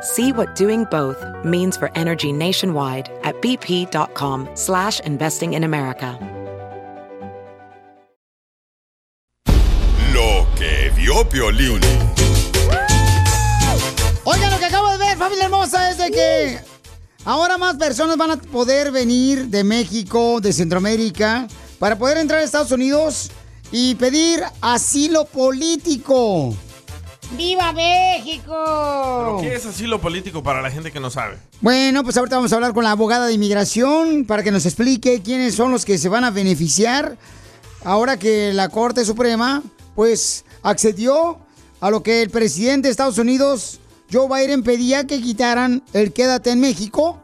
See what doing both means for energy nationwide at bp.com slash investing in America. Lo que vio Piolín. Oigan, lo que acabo de ver, familia hermosa, es de que ahora más personas van a poder venir de México, de Centroamérica, para poder entrar a Estados Unidos y pedir asilo político. ¡Viva México! ¿Pero qué es asilo político para la gente que no sabe? Bueno, pues ahorita vamos a hablar con la abogada de inmigración para que nos explique quiénes son los que se van a beneficiar ahora que la Corte Suprema pues accedió a lo que el presidente de Estados Unidos, Joe Biden, pedía que quitaran el quédate en México.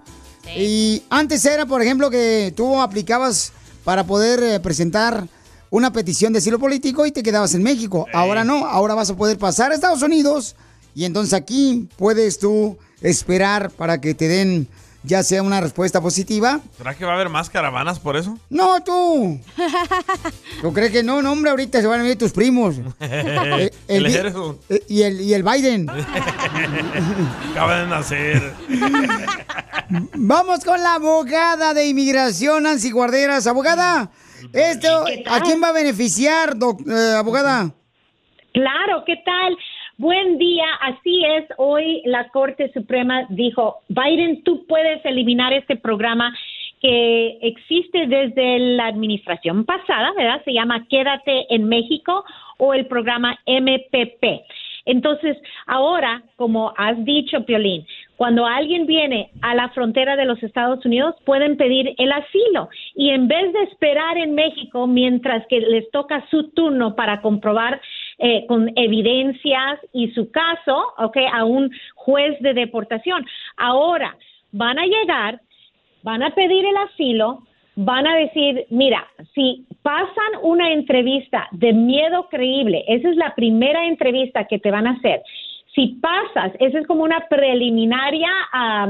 Y antes era, por ejemplo, que tú aplicabas para poder eh, presentar una petición de asilo político y te quedabas en México. Ahora no, ahora vas a poder pasar a Estados Unidos y entonces aquí puedes tú esperar para que te den ya sea una respuesta positiva. ¿Será que va a haber más caravanas por eso? No, tú. ¿Tú crees que no? No, hombre, ahorita se van a venir tus primos. Eh, El ejército. eh, y, el, y el Biden. Acaba de nacer. Vamos con la abogada de inmigración, Nancy Guarderas. Abogada, esto, ¿a quién va a beneficiar, doc- eh, abogada? Claro, ¿qué tal? Buen día, así es. Hoy la Corte Suprema dijo, Biden, tú puedes eliminar este programa que existe desde la administración pasada, ¿verdad? Se llama Quédate en México o el programa MPP. Entonces, ahora, como has dicho, Piolín, cuando alguien viene a la frontera de los Estados Unidos, pueden pedir el asilo y en vez de esperar en México mientras que les toca su turno para comprobar eh, con evidencias y su caso, ¿ok? A un juez de deportación. Ahora van a llegar, van a pedir el asilo, van a decir, mira, si pasan una entrevista de miedo creíble, esa es la primera entrevista que te van a hacer. Si pasas, esa es como una preliminaria, ah,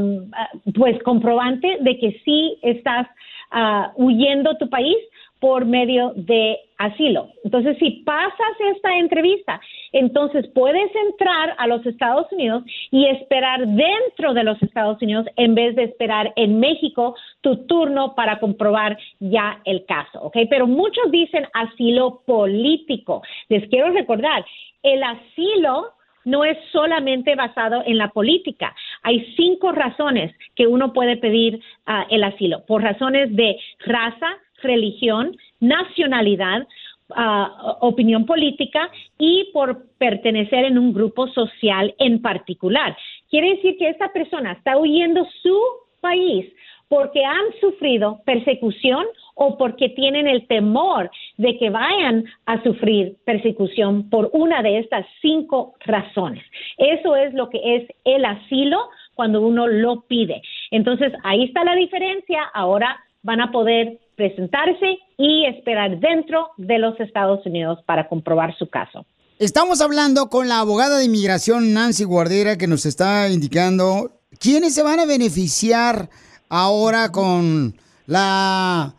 pues comprobante de que sí estás ah, huyendo tu país por medio de asilo. Entonces, si pasas esta entrevista, entonces puedes entrar a los Estados Unidos y esperar dentro de los Estados Unidos en vez de esperar en México tu turno para comprobar ya el caso, ¿ok? Pero muchos dicen asilo político. Les quiero recordar, el asilo no es solamente basado en la política. Hay cinco razones que uno puede pedir ah, el asilo, por razones de raza, religión, nacionalidad, ah, opinión política y por pertenecer en un grupo social en particular. Quiere decir que esta persona está huyendo su país porque han sufrido persecución o porque tienen el temor de que vayan a sufrir persecución por una de estas cinco razones. Eso es lo que es el asilo cuando uno lo pide. Entonces, ahí está la diferencia. Ahora van a poder presentarse y esperar dentro de los Estados Unidos para comprobar su caso. Estamos hablando con la abogada de inmigración Nancy Guardera que nos está indicando quiénes se van a beneficiar ahora con la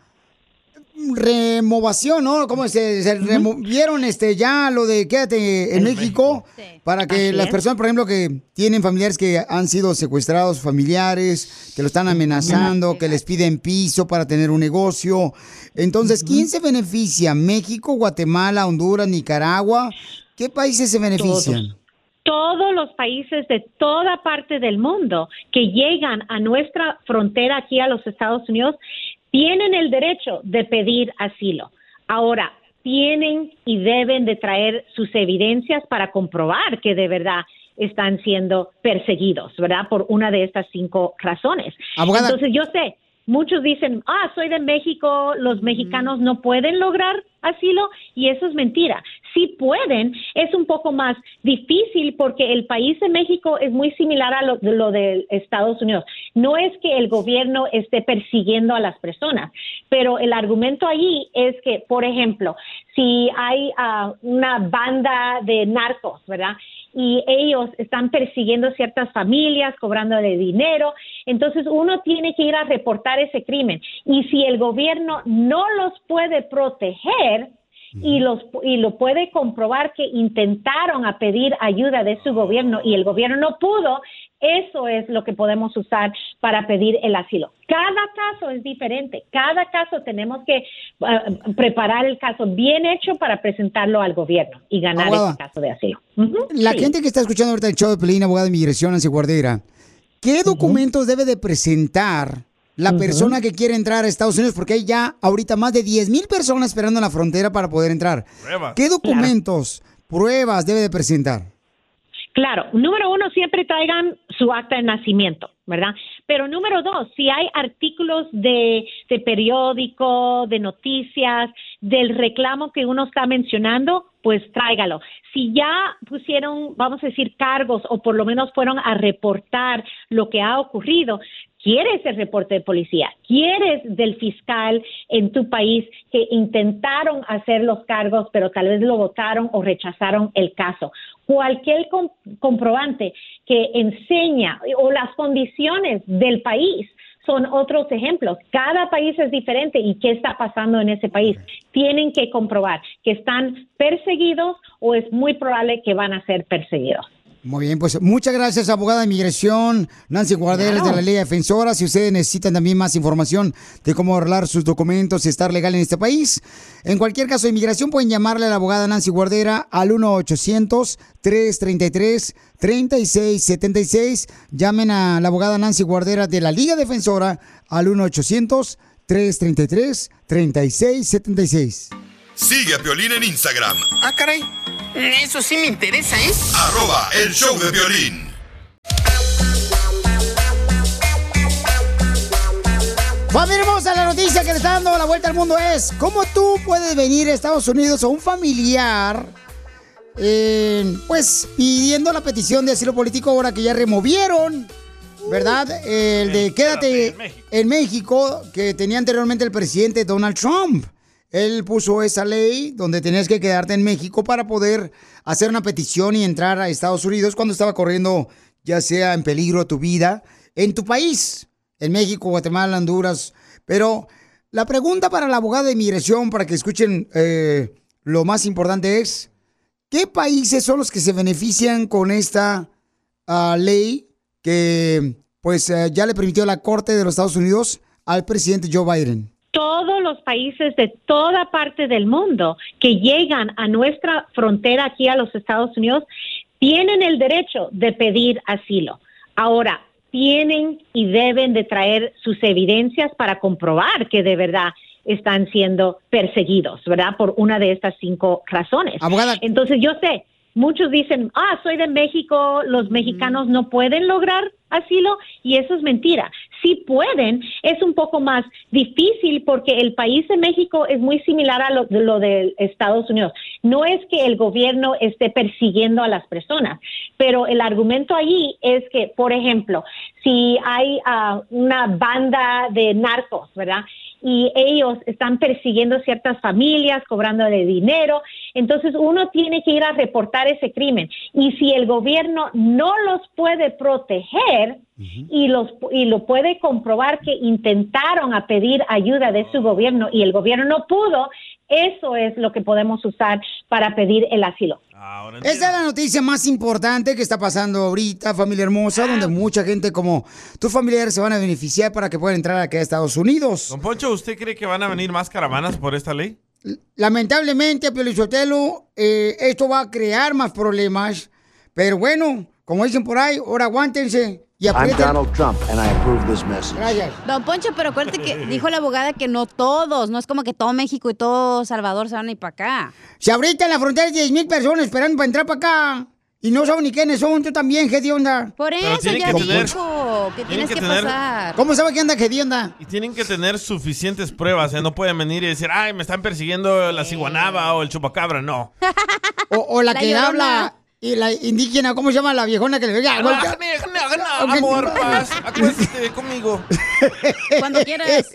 removación, ¿no? ¿Cómo se, se removieron este ya lo de quédate en México? Para que las personas, por ejemplo, que tienen familiares que han sido secuestrados, familiares, que lo están amenazando, que les piden piso para tener un negocio. Entonces, ¿quién se beneficia? ¿México, Guatemala, Honduras, Nicaragua? ¿Qué países se benefician? todos los países de toda parte del mundo que llegan a nuestra frontera aquí a los Estados Unidos tienen el derecho de pedir asilo. Ahora, tienen y deben de traer sus evidencias para comprobar que de verdad están siendo perseguidos, ¿verdad? Por una de estas cinco razones. Abogada. Entonces yo sé, muchos dicen, ah, soy de México, los mexicanos no pueden lograr asilo y eso es mentira. Sí pueden, es un poco más difícil porque el país de México es muy similar a lo, de lo de Estados Unidos. No es que el gobierno esté persiguiendo a las personas, pero el argumento allí es que, por ejemplo, si hay ah, una banda de narcos, ¿verdad? Y ellos están persiguiendo ciertas familias, cobrándole dinero. Entonces uno tiene que ir a reportar ese crimen. Y si el gobierno no los puede proteger, y los y lo puede comprobar que intentaron a pedir ayuda de su gobierno y el gobierno no pudo, eso es lo que podemos usar para pedir el asilo. Cada caso es diferente, cada caso tenemos que uh, preparar el caso bien hecho para presentarlo al gobierno y ganar Abogada. ese caso de asilo. La sí. gente que está escuchando ahorita el show de Pelín, abogada de inmigración, Nancy Guardera, ¿qué documentos debe de presentar la persona que quiere entrar a Estados Unidos? Porque hay ya ahorita más de 10 mil personas esperando en la frontera para poder entrar. Pruebas. ¿Qué documentos, pruebas debe de presentar? Claro, número uno, siempre traigan su acta de nacimiento, ¿verdad? Pero número dos, si hay artículos de, de periódico, de noticias, del reclamo que uno está mencionando, pues tráigalo. Si ya pusieron, vamos a decir, cargos o por lo menos fueron a reportar lo que ha ocurrido, quieres el reporte de policía, quieres del fiscal en tu país que intentaron hacer los cargos, pero tal vez lo votaron o rechazaron el caso. Cualquier com- comprobante que enseña o las condiciones del país son otros ejemplos. Cada país es diferente y qué está pasando en ese país. Tienen que comprobar que están perseguidos o es muy probable que van a ser perseguidos. Muy bien, pues muchas gracias, abogada de inmigración Nancy Guarderas Claro. de la Liga Defensora. Si ustedes necesitan también más información de cómo arreglar sus documentos y estar legal en este país, en cualquier caso de inmigración pueden llamarle a la abogada Nancy Guardera al 1-800-333-3676. Llamen a la abogada Nancy Guardera de la Liga Defensora al 1-800-333-3676. Sigue a Piolín en Instagram, Ah, caray. Eso sí me interesa, ¿eh? arroba el show de violín. Familia hermosa, la noticia que le está dando la vuelta al mundo es cómo tú puedes venir a Estados Unidos o un familiar, eh, pues pidiendo la petición de asilo político ahora que ya removieron, ¿verdad? El de quédate en México que tenía anteriormente el presidente Donald Trump. Él puso esa ley donde tenías que quedarte en México para poder hacer una petición y entrar a Estados Unidos cuando estaba corriendo ya sea en peligro tu vida en tu país, en México, Guatemala, Honduras. Pero la pregunta para la abogada de inmigración, para que escuchen eh, lo más importante es, ¿qué países son los que se benefician con esta ah, ley que pues eh, ya le permitió la Corte de los Estados Unidos al presidente Joe Biden? Todos los países de toda parte del mundo que llegan a nuestra frontera aquí a los Estados Unidos tienen el derecho de pedir asilo. Ahora, tienen y deben de traer sus evidencias para comprobar que de verdad están siendo perseguidos, ¿verdad? Por una de estas cinco razones. Abogada. Entonces, yo sé, muchos dicen, ah, soy de México, los mexicanos no pueden lograr asilo y eso es mentira. Sí pueden, es un poco más difícil porque el país de México es muy similar a lo, de lo de Estados Unidos. No es que el gobierno esté persiguiendo a las personas, pero el argumento allí es que, por ejemplo, si hay ah, una banda de narcos, ¿verdad? Y ellos están persiguiendo ciertas familias, cobrándole dinero. Entonces uno tiene que ir a reportar ese crimen. Y si el gobierno no los puede proteger y, los, y lo puede comprobar que intentaron a pedir ayuda de su gobierno y el gobierno no pudo, eso es lo que podemos usar para pedir el asilo. Ahora Esa es la noticia más importante que está pasando ahorita, familia hermosa, donde mucha gente como tus familiares se van a beneficiar para que puedan entrar aquí a Estados Unidos. Don Poncho, ¿usted cree que van a venir más caravanas por esta ley? Lamentablemente, Piolichotelo, eh, esto va a crear más problemas, pero bueno, como dicen por ahí, ahora aguántense, Y I'm. Donald Trump, and I approve this message. Gracias. Don Poncho, pero acuérdate que dijo la abogada que no todos, no es como que todo México y todo Salvador se van a ir para acá. Si ahorita en la frontera hay 10 mil personas esperando para entrar para acá y no saben ni quiénes son, tú también, ¿qué de onda? Por eso ya que tener- dijo que tienen tienes que que, tener- pasar. ¿Cómo sabe qué anda, qué de onda? Y tienen que tener suficientes pruebas, ¿eh? No pueden venir y decir, ay, me están persiguiendo la ciguanaba o el chupacabra. No. O, o la, La que Llorona. habla y la indígena, ¿cómo se llama la viejona que le diga? Ah, Amor, paz, acuéstate conmigo. Cuando quieras.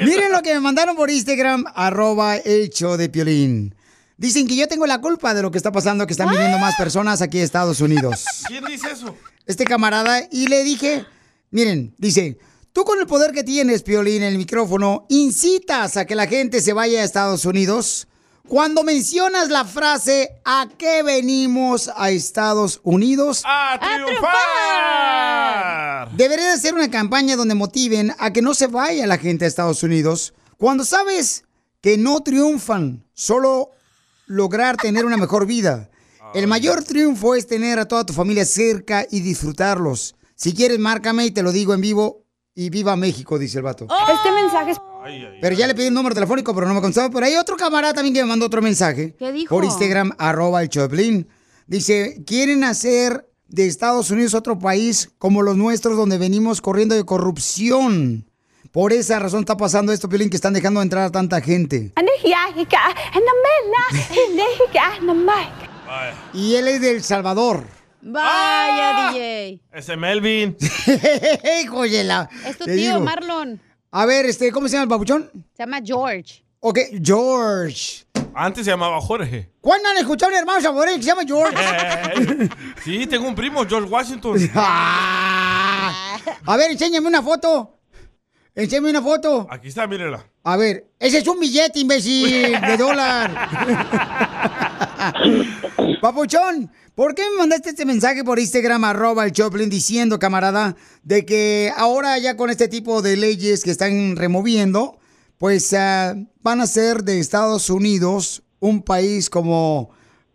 Miren lo que me mandaron por Instagram, arroba el show de Piolín. Dicen que yo tengo la culpa de lo que está pasando, que están viniendo más personas aquí a Estados Unidos. ¿Quién dice eso? Este camarada, y le dije, miren, dice, tú con el poder que tienes, Piolín, en el micrófono, incitas a que la gente se vaya a Estados Unidos. Cuando mencionas la frase, ¿a qué venimos a Estados Unidos? ¡A triunfar! Debería de ser una campaña donde motiven a que no se vaya la gente a Estados Unidos. Cuando sabes que no triunfan, solo lograr tener una mejor vida. El mayor triunfo es tener a toda tu familia cerca y disfrutarlos. Si quieres, márcame y te lo digo en vivo. Y viva México, dice el vato. Este mensaje es Ay, ay, Pero ya le pedí el número telefónico, pero no me contestó. Pero hay otro camarada también que me mandó otro mensaje. ¿Qué dijo? Por Instagram, arroba el Choplin. Dice, quieren hacer de Estados Unidos otro país como los nuestros donde venimos corriendo de corrupción. Por esa razón está pasando esto, Piolín, que están dejando entrar a tanta gente. Y él es de El Salvador. Vaya, DJ. Ese Melvin. Hijo de la- Es tu tío, digo. Marlon. A ver, este, ¿cómo se llama el babuchón? Se llama George. Ok, George. Antes se llamaba Jorge. ¿Cuándo han escuchado a un hermano saboreño que se llama George? Eh, sí, tengo un primo, George Washington. Ah. A ver, enséñame una foto. Enséñame una foto. Aquí está, mírela. A ver, ese es un billete, imbécil, de dólar. Papuchón, ¿por qué me mandaste este mensaje por Instagram, arroba el Choplin, diciendo, camarada, de que ahora ya con este tipo de leyes que están removiendo, pues ah, van a ser de Estados Unidos un país como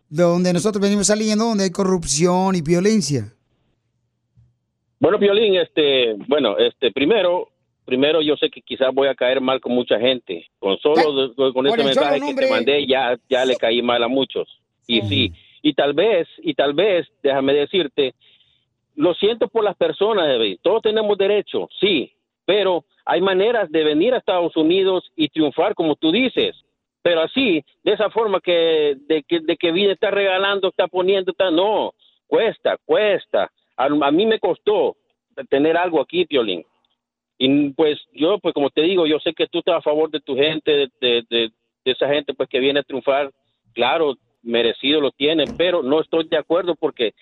de donde nosotros venimos saliendo, donde hay corrupción y violencia? Bueno, Violín, este, bueno, este, primero, primero yo sé que quizás voy a caer mal con mucha gente. Con solo con este mensaje que te mandé ya, ya le caí mal a muchos. Y sí, y tal vez, y tal vez, déjame decirte, lo siento por las personas. Todos tenemos derecho, sí, pero hay maneras de venir a Estados Unidos y triunfar, como tú dices. Pero así, de esa forma que de que, de que viene, está regalando, está poniendo, está, no, cuesta, cuesta. A, mí me costó tener algo aquí, Piolín. Y pues yo, pues como te digo, yo sé que tú estás a favor de tu gente, de, de, de- de esa gente pues que viene a triunfar. Claro, merecido lo tienen, pero no estoy de acuerdo porque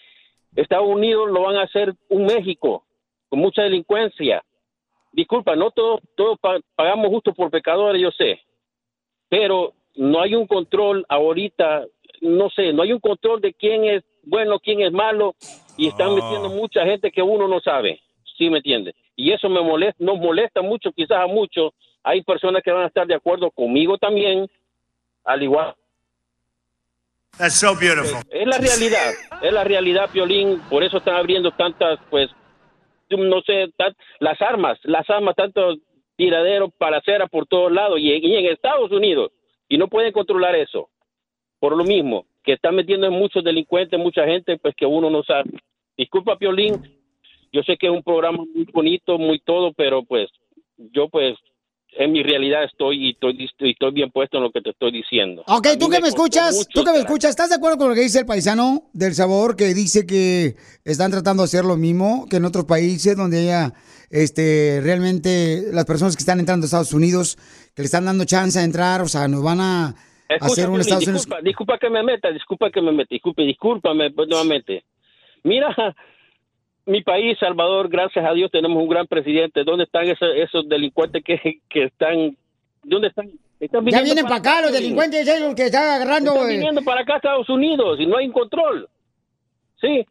Estados Unidos lo van a hacer un México con mucha delincuencia. Disculpa, no todos todos pa- pagamos justo por pecadores, yo sé, pero no hay un control ahorita, no sé, no hay un control de quién es bueno, quién es malo, y están metiendo mucha gente que uno no sabe, ¿sí me entiende? Y eso me molesta, nos molesta mucho, quizás a muchos. Hay personas que van a estar de acuerdo conmigo también, al igual. Es la realidad, es la realidad, Piolín, por eso están abriendo tantas, pues, no sé, las armas, las armas, tantos tiraderos para acera por todos lados. Y, y en Estados Unidos, y no pueden controlar eso, por lo mismo, que están metiendo muchos delincuentes, mucha gente, pues que uno no sabe. Disculpa, Piolín, yo sé que es un programa muy bonito, muy todo, pero pues, yo pues, en mi realidad estoy y estoy, estoy bien puesto en lo que te estoy diciendo. Ok, tú que me escuchas, mucho tú que me escuchas, ¿estás de acuerdo con lo que dice el paisano del sabor que dice que están tratando de hacer lo mismo que en otros países donde haya este realmente las personas que están entrando a Estados Unidos que le están dando chance a entrar, o sea, nos van a Escucha, hacer un Estados Unidos disculpa, disculpa que me meta, disculpa que me meta, disculpe, discúlpame pues, nuevamente. Mira, mi país, Salvador, gracias a Dios tenemos un gran presidente. ¿Dónde están esos, esos delincuentes que, que están? ¿Dónde están? Están Ya vienen para acá los delincuentes esos que están agarrando Están eh, viniendo para acá a Estados Unidos y no hay un control. Sí.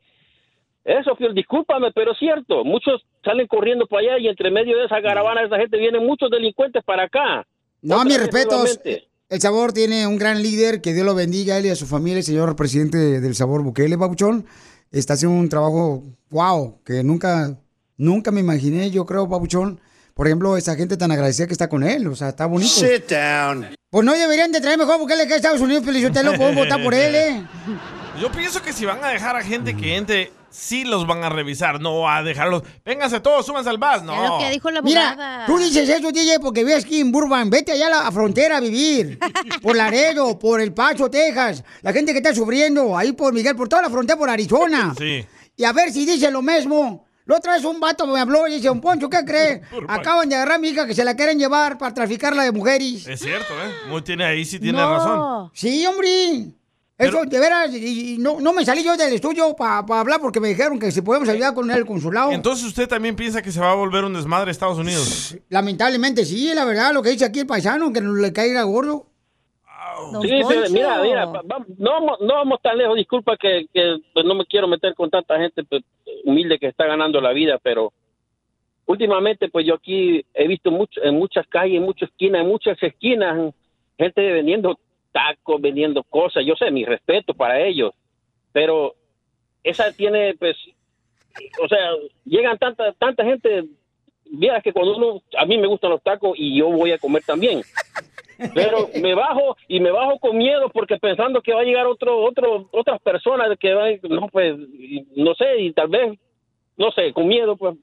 Eso, Piol, discúlpame, pero es cierto. Muchos salen corriendo para allá y entre medio de esa caravana de esa gente vienen muchos delincuentes para acá. No, mis respetos. nuevamente. El Sabor tiene un gran líder, que Dios lo bendiga a él y a su familia, el señor presidente del Sabor Bukele, Papuchón. Está haciendo un trabajo, wow, que nunca, nunca me imaginé, yo creo, Papuchón. Por ejemplo, esa gente tan agradecida que está con él, o sea, está bonito. Sit down. Pues no deberían de traer mejor Bukele que a Estados Unidos, pero usted lo pueden votar por él, ¿eh? Yo pienso que si van a dejar a gente que entre, sí los van a revisar, no a dejarlos. Vénganse todos, súbanse al bus, no. Mira, tú dices eso, DJ, porque ves aquí en Burbank. Vete allá a la frontera a vivir. Por Laredo, por El Paso, Texas. La gente que está sufriendo ahí por Miguel, por toda la frontera, por Arizona. Sí. Y a ver si dice lo mismo. La otra vez un vato me habló y dice, un Poncho, ¿qué cree? Acaban de agarrar a mi hija que se la quieren llevar para traficarla de mujeres. Es cierto, ¿eh? Muy tiene ahí, sí tiene No. razón. Sí, hombre. Eso, de veras, y, y no, no me salí yo del estudio para hablar porque me dijeron que si podemos ayudar con el consulado. Entonces usted también piensa que se va a volver un desmadre Estados Unidos. Lamentablemente sí, la verdad, lo que dice aquí el paisano, que no le caiga gordo. Sí, pero mira, mira, no, vamos- no vamos tan lejos, disculpa que, que, pues, no me quiero meter con tanta gente pues, humilde que está ganando la vida, pero últimamente pues yo aquí he visto mucho, en muchas calles, en muchas esquinas, en muchas esquinas, gente vendiendo tacos, vendiendo cosas, yo sé, mi respeto para ellos, pero esa tiene pues, o sea, llegan tanta, tanta gente, vieras que cuando uno, a mí me gustan los tacos y yo voy a comer también. Pero me bajo y me bajo con miedo porque pensando que va a llegar otro, otro, otras personas que van, no pues, no sé, y tal vez, no sé, con miedo pues.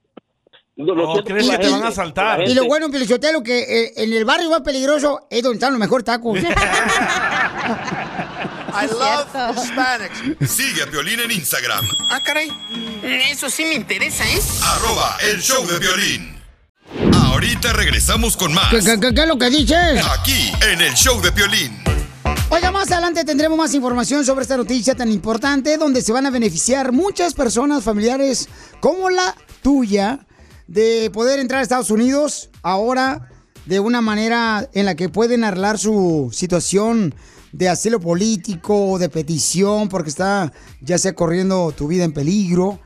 Lo- lo siento por la gente, por la Y lo bueno, Pelichotelo, que eh, en el barrio más peligroso es donde están los mejores tacos. I love Hispanics. Sigue a Piolín en Instagram. Ah, caray. Eso sí me interesa, ¿eh? Arroba el show de violín. Ahorita regresamos con más. ¿Qué, qué, qué- qué es lo que dices? Aquí, en el show de Piolín. Oiga, más adelante tendremos más información sobre esta noticia tan importante donde se van a beneficiar muchas personas familiares como la tuya de poder entrar a Estados Unidos ahora de una manera en la que pueden arreglar su situación de asilo político o de petición porque está ya sea corriendo tu vida en peligro.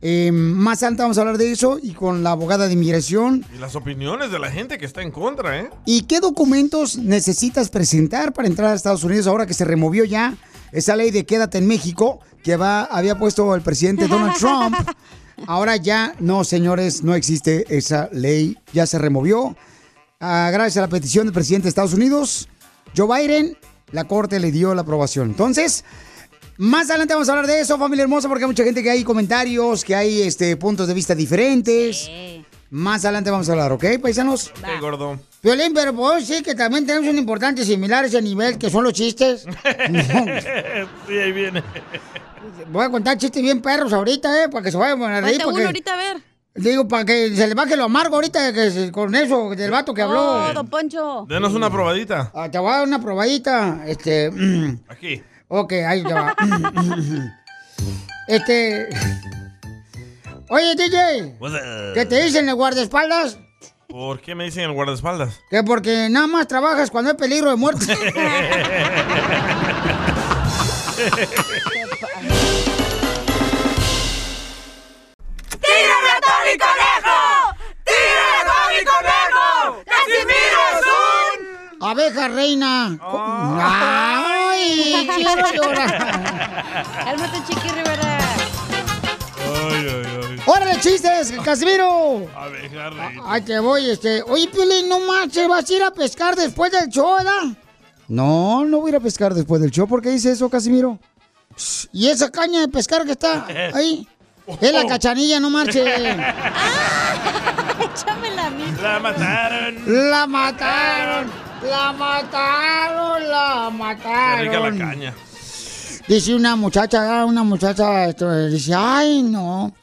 Eh, más adelante vamos a hablar de eso y con la abogada de inmigración Y las opiniones de la gente que está en contra, ¿eh? ¿Y qué documentos necesitas presentar para entrar a Estados Unidos ahora que se removió ya esa ley de quédate en México que va, había puesto el presidente Donald Trump? Ahora ya no, señores, no existe esa ley, ya se removió. Ah, gracias a la petición del presidente de Estados Unidos, Joe Biden, la corte le dio la aprobación. Entonces, más adelante vamos a hablar de eso, familia hermosa, porque hay mucha gente que hay comentarios, que hay este, puntos de vista diferentes. Más adelante vamos a hablar, ¿ok, paisanos? Qué gordo. Violín, pero puedo decir que también tenemos un importante similar a ese nivel, que son los chistes. sí, ahí viene. Voy a contar chistes bien perros ahorita, ¿eh? Para que se vayan a reír. Cuenta para uno que- ahorita, a ver. Digo, para que se le baje lo amargo ahorita que se- con eso del vato que habló. Oh, don Poncho. Denos una probadita. Ah, te voy a dar una probadita. Este. Aquí. Ok, ahí te va. este. Oye, DJ? ¿qué te dicen el guardaespaldas? ¿Por qué me dicen el guardaespaldas? Que porque nada más trabajas cuando hay peligro de muerte. ¡Tírame a Tony Conejo! ¡Tírame a Tony Conejo! ¡Casimiro es un... Abeja reina. Ay, quiero llorar. Cálmate, Chiqui Rivera. Ay, ay, ay. ¡Órale, chistes, Casimiro! Abeja reina. Ay, te voy, este. Oye, Piolín, no manches, ¿vas a ir a pescar después del show, verdad? No, no voy a ir a pescar después del show. ¿Por qué dice eso, Casimiro? ¿Y esa caña de pescar que está ahí? Es la cachanilla, no marche. Échamela a mí. La mataron. La mataron, la mataron, la Qué mataron. rica la caña. Dice una muchacha, ah, una muchacha, esto, dice, ay, no.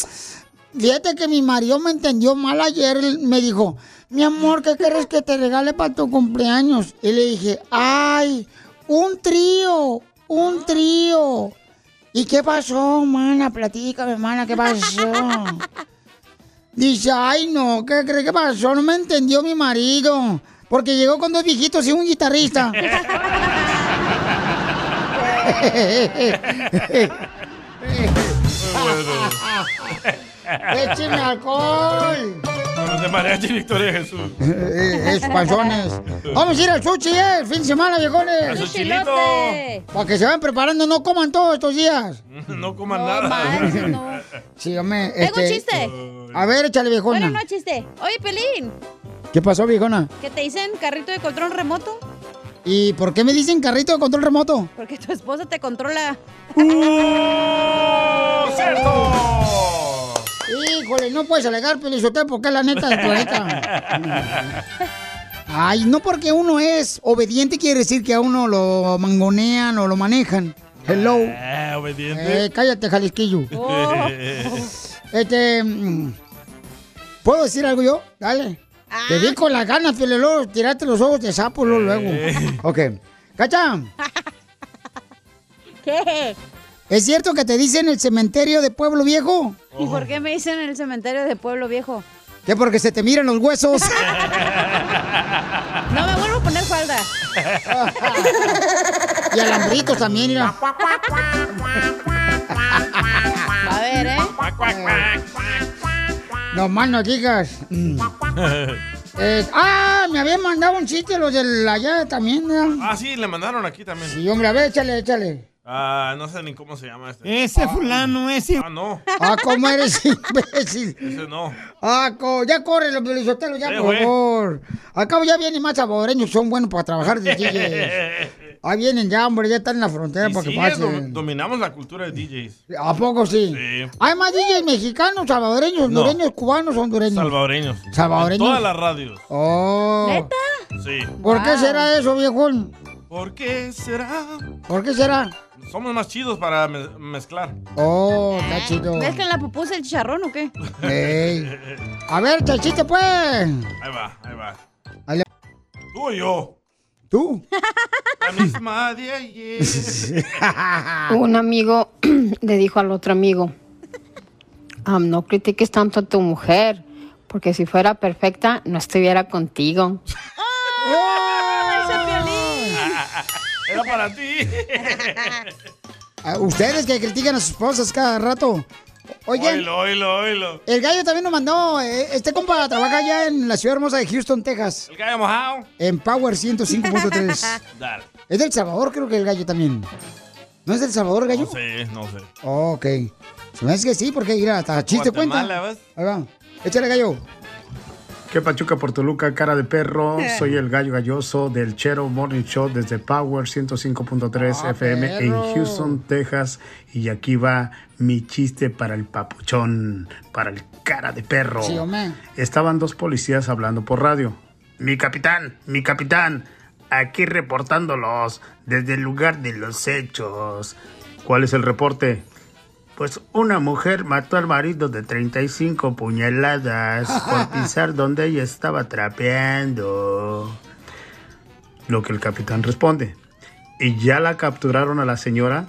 Fíjate que mi marido me entendió mal ayer. Me dijo, mi amor, ¿qué quieres que te regale para tu cumpleaños? Y le dije, ay, un trío, un trío. ¿Y qué pasó, mana? Platícame, mana, ¿qué pasó? Dice, ay, no, ¿qué crees que pasó? No me entendió mi marido. Porque llegó con dos viejitos y un guitarrista. ¡Écheme alcohol! Con los mariachi Victoria Jesús. Eh, esos panzones. Vamos a ir al sushi, ¿eh? El fin de semana, viejones. Al sushilito. Para que se vayan preparando, no coman todos estos días. No coman nada. Sí, hombre. Tengo un este- chiste. A ver, échale, viejona. Bueno, no chiste. Oye, Pelín, ¿Qué pasó, viejona? ¿que te dicen carrito de control remoto? ¿Y por qué me dicen carrito de control remoto? Porque tu esposa te controla. ¡Oh, ¡Cierto! Híjole, no puedes alegar, Pelizotel, porque es la neta del planeta. Ay, no porque uno es obediente quiere decir que a uno lo mangonean o lo manejan. Hello. Eh, obediente. Eh, cállate, Jalisquillo. Este. mm, ¿Puedo decir algo yo? Dale. Te vi con las ganas, Pelelo, tirate los ojos de sapo luego. luego. Ok. ¡Cacha! ¿Qué? ¿Es cierto que te dicen el cementerio de Pueblo Viejo? ¿Y por qué me dicen en el cementerio de Pueblo Viejo? Que porque se te miran los huesos. No me vuelvo a poner falda. y alambritos también, mira. A ver, ¿eh? No más no digas. Mm. Eh, ah, me habían mandado un chiste los de allá también. ¿no? Ah, sí, le mandaron aquí también. Sí, hombre, a ver, échale, échale. Ah, no sé ni cómo se llama este. Ese fulano, ese. Ah, no. Ah, ¿cómo eres imbécil? Ese no. Ah, co- ya corre los Pelizotelo, ya, Sí, por favor. Al cabo ya vienen más salvadoreños, son buenos para trabajar de DJs. Ahí vienen ya, hombre, ya están en la frontera Y para que pasen. dom- dominamos la cultura de DJs. ¿A poco sí? Sí. Hay más DJs mexicanos, salvadoreños, No. hondureños, cubanos, hondureños. Salvadoreños. Salvadoreños. En todas las radios. Oh. Sí. ¿Por qué será eso, viejón? ¿Por qué será? ¿Por qué será? Somos más chidos para me- mezclar. Oh, está chido. ¿Ves que en la pupusa el chicharrón o qué? Ey. A ver, chachiste, pues. Ahí va, ahí va. Ahí le- Tú o yo. ¿Tú? La misma de ayer. Un amigo le dijo al otro amigo, "Am, no critiques tanto a tu mujer, porque si fuera perfecta no estuviera contigo. Era para ti. Ah, Ustedes que critican a sus esposas cada rato. Oigan, Oilo, oilo, oilo. el gallo también nos mandó. eh, Este compa trabaja allá en la ciudad hermosa de Houston, Texas. El gallo mojado. En Power 105.3. Dale. es del Salvador, creo que el gallo también. ¿No es del Salvador, gallo? No sé, no sé. Oh, ok. Se me hace que sí, porque mira, hasta chiste cuenta. ¿ves? Ahí va. Échale, gallo. ¿Qué pachuca por Toluca, cara de perro? Soy el gallo galloso del Chero Morning Show desde Power 105.3 FM en. Houston, Texas. Y aquí va mi chiste para el papuchón, para el cara de perro. Sí. Estaban dos policías hablando por radio. Mi capitán, mi capitán, aquí reportándolos desde el lugar de los hechos. ¿Cuál es el reporte? Pues una mujer mató al marido de 35 puñaladas por pisar donde ella estaba trapeando. Lo que el capitán responde. ¿Y ya la capturaron a la señora?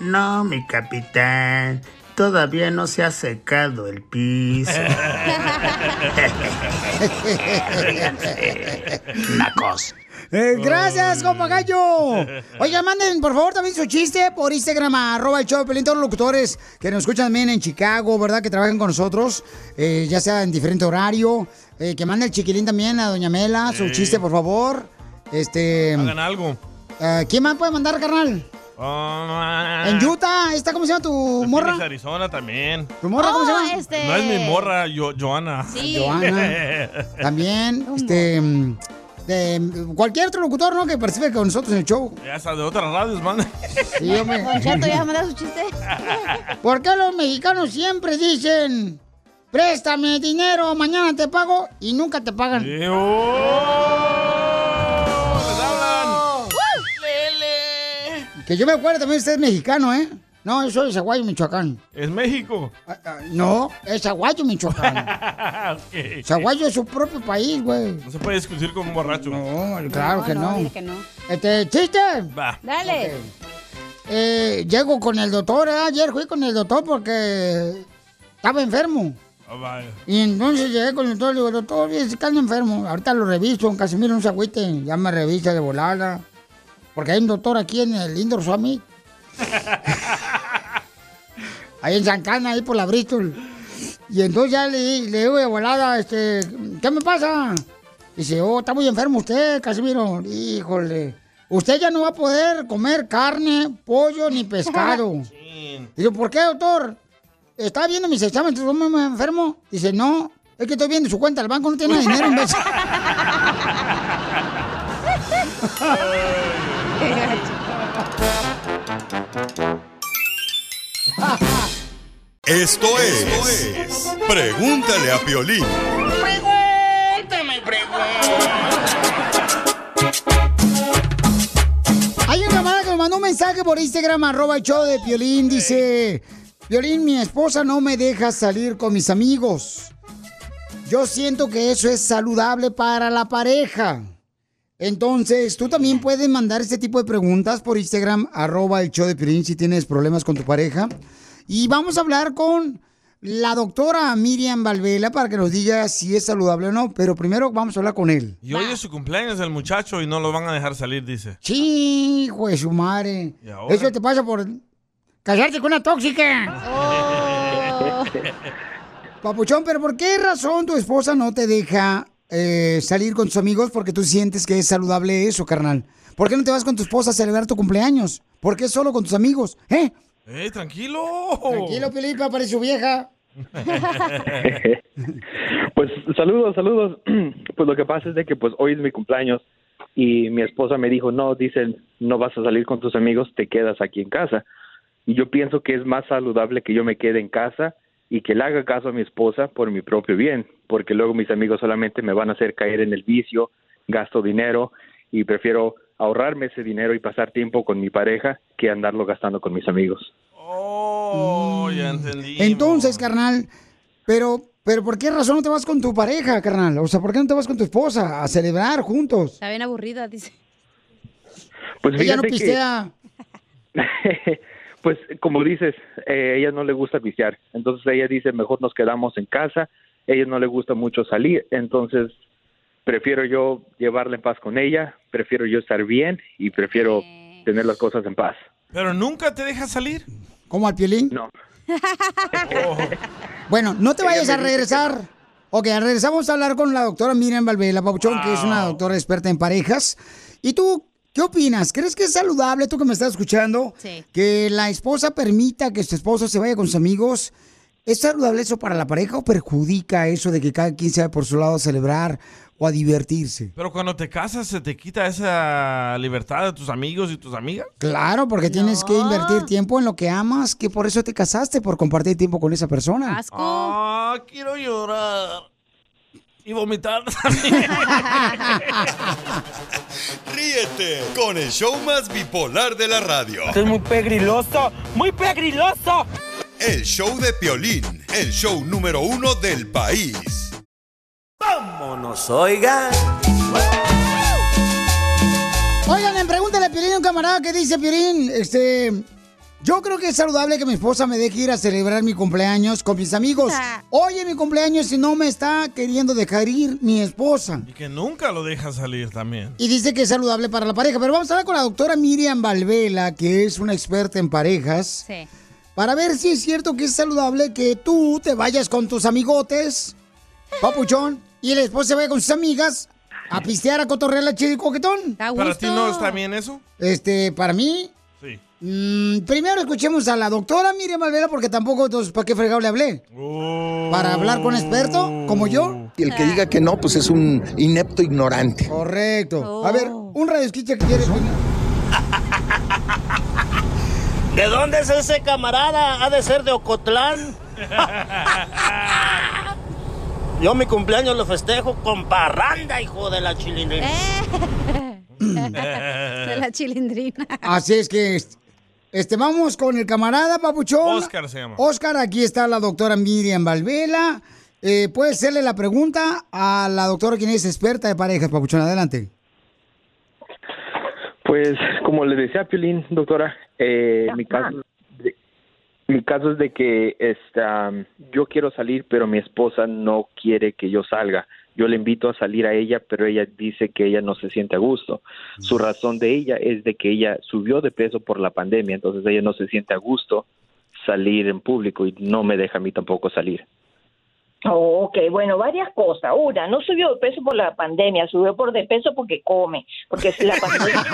No, mi capitán. Todavía no se ha secado el piso. Nacos. Eh, gracias, compa gallo. Oigan, manden por favor también su chiste por Instagram, arroba el show de Pelín, todos los locutores que nos escuchan también en Chicago, ¿verdad? Que trabajan con nosotros, eh, ya sea en diferente horario. Eh, que mande el chiquilín también a Doña Mela, su chiste, por favor. Este. Hagan algo. eh, ¿Quién más puede mandar, carnal? Ah. En Utah, ¿esta cómo se llama tu morra? Arizona también. ¿Tu morra cómo se llama? este. No es mi morra, yo, Joana. Sí. Joana. También, este. De cualquier otro locutor, ¿no? Que participe con nosotros en el show. Ya está de otras radios, man. Sí, hombre. Don Cheto, ¿ya mandó su chiste? ¿Por qué los mexicanos siempre dicen, préstame dinero, mañana te pago y nunca te pagan? Que yo me acuerdo también, usted es mexicano, ¿eh? No, yo soy de Zaguayo, Michoacán. Es México. No, es Zaguayo, Michoacán. Ok. Zaguayo es su propio país, güey. No se puede discutir con un borracho. No, claro que no. dile que no. Este, ¿chiste? Va. Dale. Eh, llego con el doctor, ¿eh? ayer fui con el doctor porque estaba enfermo. Ah, vaya. Y entonces llegué con el doctor y le digo, doctor, ando enfermo. Ahorita lo reviso, Casimiro, no se agüite. Ya me revisa de volada. Porque hay un doctor aquí en el Indoor Summit. ahí en San Cana, ahí por la Bristol. Y entonces ya le, le digo de volada, este, ¿qué me pasa? Dice, oh, está muy enfermo usted, Casimiro. Híjole, usted ya no va a poder comer carne, pollo ni pescado. Dice, ¿por qué, doctor? ¿Está viendo mis exámenes? ¿Estoy muy enfermo? Dice, no, es que estoy viendo su cuenta del banco, no tiene dinero, imbécil. Esto es, Pregúntale a Piolín. Pregúntame, Hay un camarada que nos mandó un mensaje por Instagram, arroba el show de Piolín, dice, Piolín, mi esposa no me deja salir con mis amigos. Yo siento que eso es saludable para la pareja. Entonces, tú también puedes mandar este tipo de preguntas por Instagram, arroba el show de Piolín, si tienes problemas con tu pareja. Y vamos a hablar con la doctora Miriam Valvela para que nos diga si es saludable o no. Pero primero vamos a hablar con él. Y hoy es su cumpleaños el muchacho y no lo van a dejar salir, dice. Sí, hijo de su madre. Eso te pasa por casarte con una tóxica. Papuchón, pero ¿por qué razón tu esposa no te deja eh, salir con tus amigos porque tú sientes que es saludable eso, carnal? ¿Por qué no te vas con tu esposa a celebrar tu cumpleaños? ¿Por qué solo con tus amigos? ¿Eh? ¡Eh, tranquilo! Tranquilo, Felipe, aparece su vieja. Pues saludos, saludos. Pues lo que pasa es de que pues hoy es mi cumpleaños y mi esposa me dijo, no, dicen, no vas a salir con tus amigos, te quedas aquí en casa. Y yo pienso que es más saludable que yo me quede en casa y que le haga caso a mi esposa por mi propio bien, porque luego mis amigos solamente me van a hacer caer en el vicio, gasto dinero y prefiero ahorrarme ese dinero y pasar tiempo con mi pareja que andarlo gastando con mis amigos. Oh, ya entendí. Entonces, carnal, pero, pero ¿por qué razón no te vas con tu pareja, carnal? O sea, ¿por qué no te vas con tu esposa a celebrar juntos? Está bien aburrida, dice. Pues Ella no fíjate que- pistea. pues como dices, eh, ella no le gusta viciar, entonces ella dice mejor nos quedamos en casa, ella no le gusta mucho salir, entonces prefiero yo llevarla en paz con ella, prefiero yo estar bien y prefiero tener las cosas en paz. ¿Pero nunca te deja salir? ¿Como al piolín? No. Bueno, no te vayas a regresar. Ok, regresamos a hablar con la doctora Miriam Valvela, Papuchón, que es una doctora experta en parejas. ¿Y tú qué opinas? ¿Crees que es saludable, tú que me estás escuchando, Sí. que la esposa permita que su esposo se vaya con sus amigos? ¿Es saludable eso para la pareja o perjudica eso de que cada quien se vaya por su lado a celebrar o a divertirse? Pero cuando te casas, ¿se te quita esa libertad de tus amigos y tus amigas? Claro, porque tienes que invertir tiempo en lo que amas, que por eso te casaste, por compartir tiempo con esa persona. Ah, quiero llorar. Y vomitar Ríete con el show más bipolar de la radio. Esto es muy pegriloso, muy pegriloso. El show de Piolín, el show número uno del país. Vámonos, oigan. Oigan, en pregúntale a Piolín, un camarada que dice, Piolín, este... Yo creo que es saludable que mi esposa me deje ir a celebrar mi cumpleaños con mis amigos. Oye, mi cumpleaños y no me está queriendo dejar ir mi esposa. y que nunca lo deja salir también. Y dice que es saludable para la pareja. Pero vamos a hablar con la doctora Miriam Valvela, que es una experta en parejas. Sí. Para ver si es cierto que es saludable que tú te vayas con tus amigotes, papuchón, y el esposo se vaya con sus amigas a pistear, a cotorrear la chile y coquetón. ¿Para ti no está bien eso? Este, para mí, Sí. mm, primero escuchemos a la doctora Miriam Valvela, porque tampoco, entonces, ¿para qué fregado le hablé? ¿Para hablar con experto, como yo? Y el que diga que no, pues es un inepto ignorante. Correcto. A ver, un radio que quiere... ¿De dónde es ese camarada? ¿Ha de ser de Ocotlán? Yo mi cumpleaños lo festejo con parranda, hijo de la chilindrina. De la chilindrina. Así es que, este, vamos con el camarada, papuchón. Oscar se llama. Oscar, aquí está la doctora Miriam Valvela. Eh, Puedes hacerle la pregunta a la doctora, quien es experta de parejas, papuchón. Adelante. Pues como le decía a Piolín, doctora, eh, mi caso mi caso es de que esta, yo quiero salir, pero mi esposa no quiere que yo salga. Yo le invito a salir a ella, pero ella dice que ella no se siente a gusto. Su razón de ella es de que ella subió de peso por la pandemia, entonces ella no se siente a gusto salir en público y no me deja a mí tampoco salir. Oh, ok, bueno, varias cosas. Una, no subió de peso por la pandemia, subió por de peso porque come. Porque si la pandemia.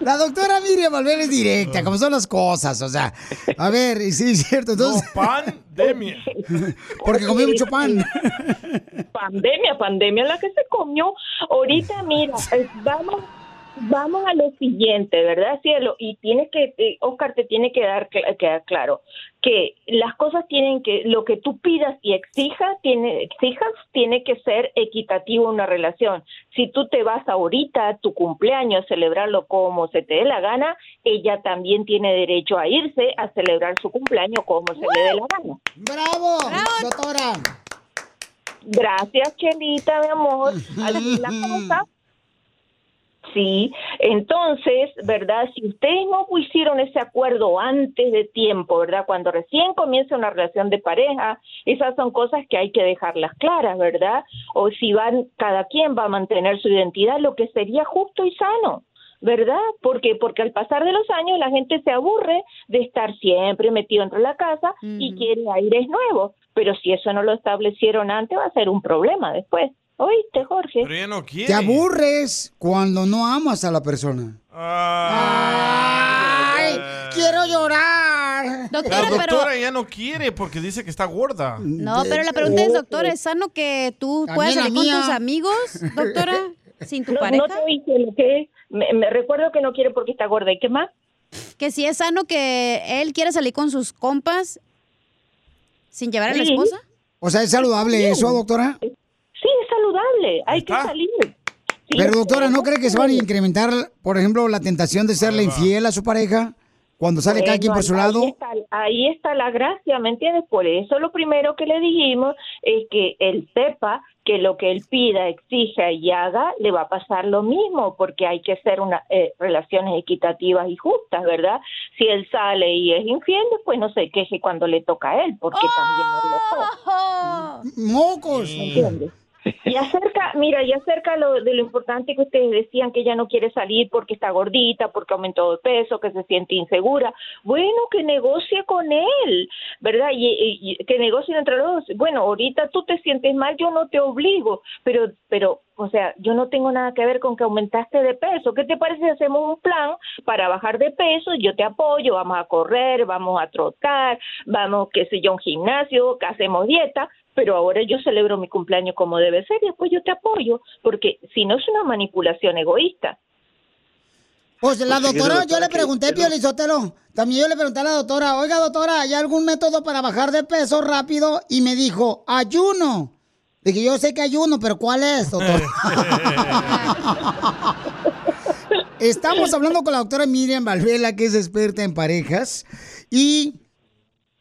La doctora Miriam Valverde es directa, como son las cosas, o sea. A ver, sí, es cierto. Entonces, pandemia. porque comió mucho pan. pandemia, pandemia la que se comió. Ahorita, mira, eh, vamos. Vamos a lo siguiente, ¿verdad, cielo? Y tienes que, eh, Oscar, te tiene que dar cl- quedar claro que las cosas tienen que, lo que tú pidas y exijas, tiene, exijas, tiene que ser equitativo una relación. Si tú te vas ahorita a tu cumpleaños a celebrarlo como se te dé la gana, ella también tiene derecho a irse a celebrar su cumpleaños como se le dé la gana. ¡Bravo, doctora! Gracias, Chelita, mi amor. Así es la cosa. Sí, entonces, ¿verdad? Si ustedes no hicieron ese acuerdo antes de tiempo, ¿verdad? Cuando recién comienza una relación de pareja, esas son cosas que hay que dejarlas claras, ¿verdad? O si van, cada quien va a mantener su identidad, lo que sería justo y sano. ¿Verdad? Porque porque al pasar de los años la gente se aburre de estar siempre metido dentro de la casa y quiere aires nuevos. Pero si eso no lo establecieron antes va a ser un problema después. ¿Oíste, Jorge? Pero ella no quiere. Te aburres cuando no amas a la persona. ¡Ay! ¡Quiero llorar! La doctora ya no quiere porque dice que está gorda. No, pero la pregunta es, doctor, ¿es sano que tú También puedas salir con tus amigos, doctora, sin tu No, pareja? no te oí, cielo, ¿qué? Me, me recuerdo que no quiere porque está gorda. ¿Y qué más? Que si es sano que él quiera salir con sus compas sin llevar a la esposa. O sea, ¿es saludable eso, doctora? Sí, es saludable. Hay que salir. Sí, Pero, doctora, ¿no cree que se van a incrementar, por ejemplo, la tentación de serle infiel a su pareja cuando sale cada quien por su lado? Ahí está, ahí está la gracia, ¿me entiendes? Por eso lo primero que le dijimos es que él sepa que lo que él pida, exija y haga, le va a pasar lo mismo, porque hay que hacer una, eh, relaciones equitativas y justas, ¿verdad? Si él sale y es infiel, pues no se queje cuando le toca a él, porque también él lo fue. ¡Mocos! ¿Me entiendes? Y acerca, mira, y acerca lo, de lo importante que ustedes decían que ella no quiere salir porque está gordita, porque aumentó de peso, que se siente insegura. Bueno, que negocie con él, ¿verdad? Y, que negocien entre los dos. Bueno, ahorita tú te sientes mal, yo no te obligo, pero, pero, o sea, yo no tengo nada que ver con que aumentaste de peso. ¿Qué te parece si hacemos un plan para bajar de peso? Yo te apoyo, vamos a correr, vamos a trotar, vamos, qué sé yo, un gimnasio, que hacemos dieta, pero ahora yo celebro mi cumpleaños como debe ser y después yo te apoyo, porque si no es una manipulación egoísta. Pues la Pues doctora, yo doctora, le pregunté, Pio Lizotelo, también yo le pregunté a la doctora, oiga doctora, ¿hay algún método para bajar de peso rápido? Y me dijo, ayuno. Dije, yo sé que ayuno, pero ¿cuál es, doctor? Estamos hablando con la doctora Miriam Valvela, que es experta en parejas, y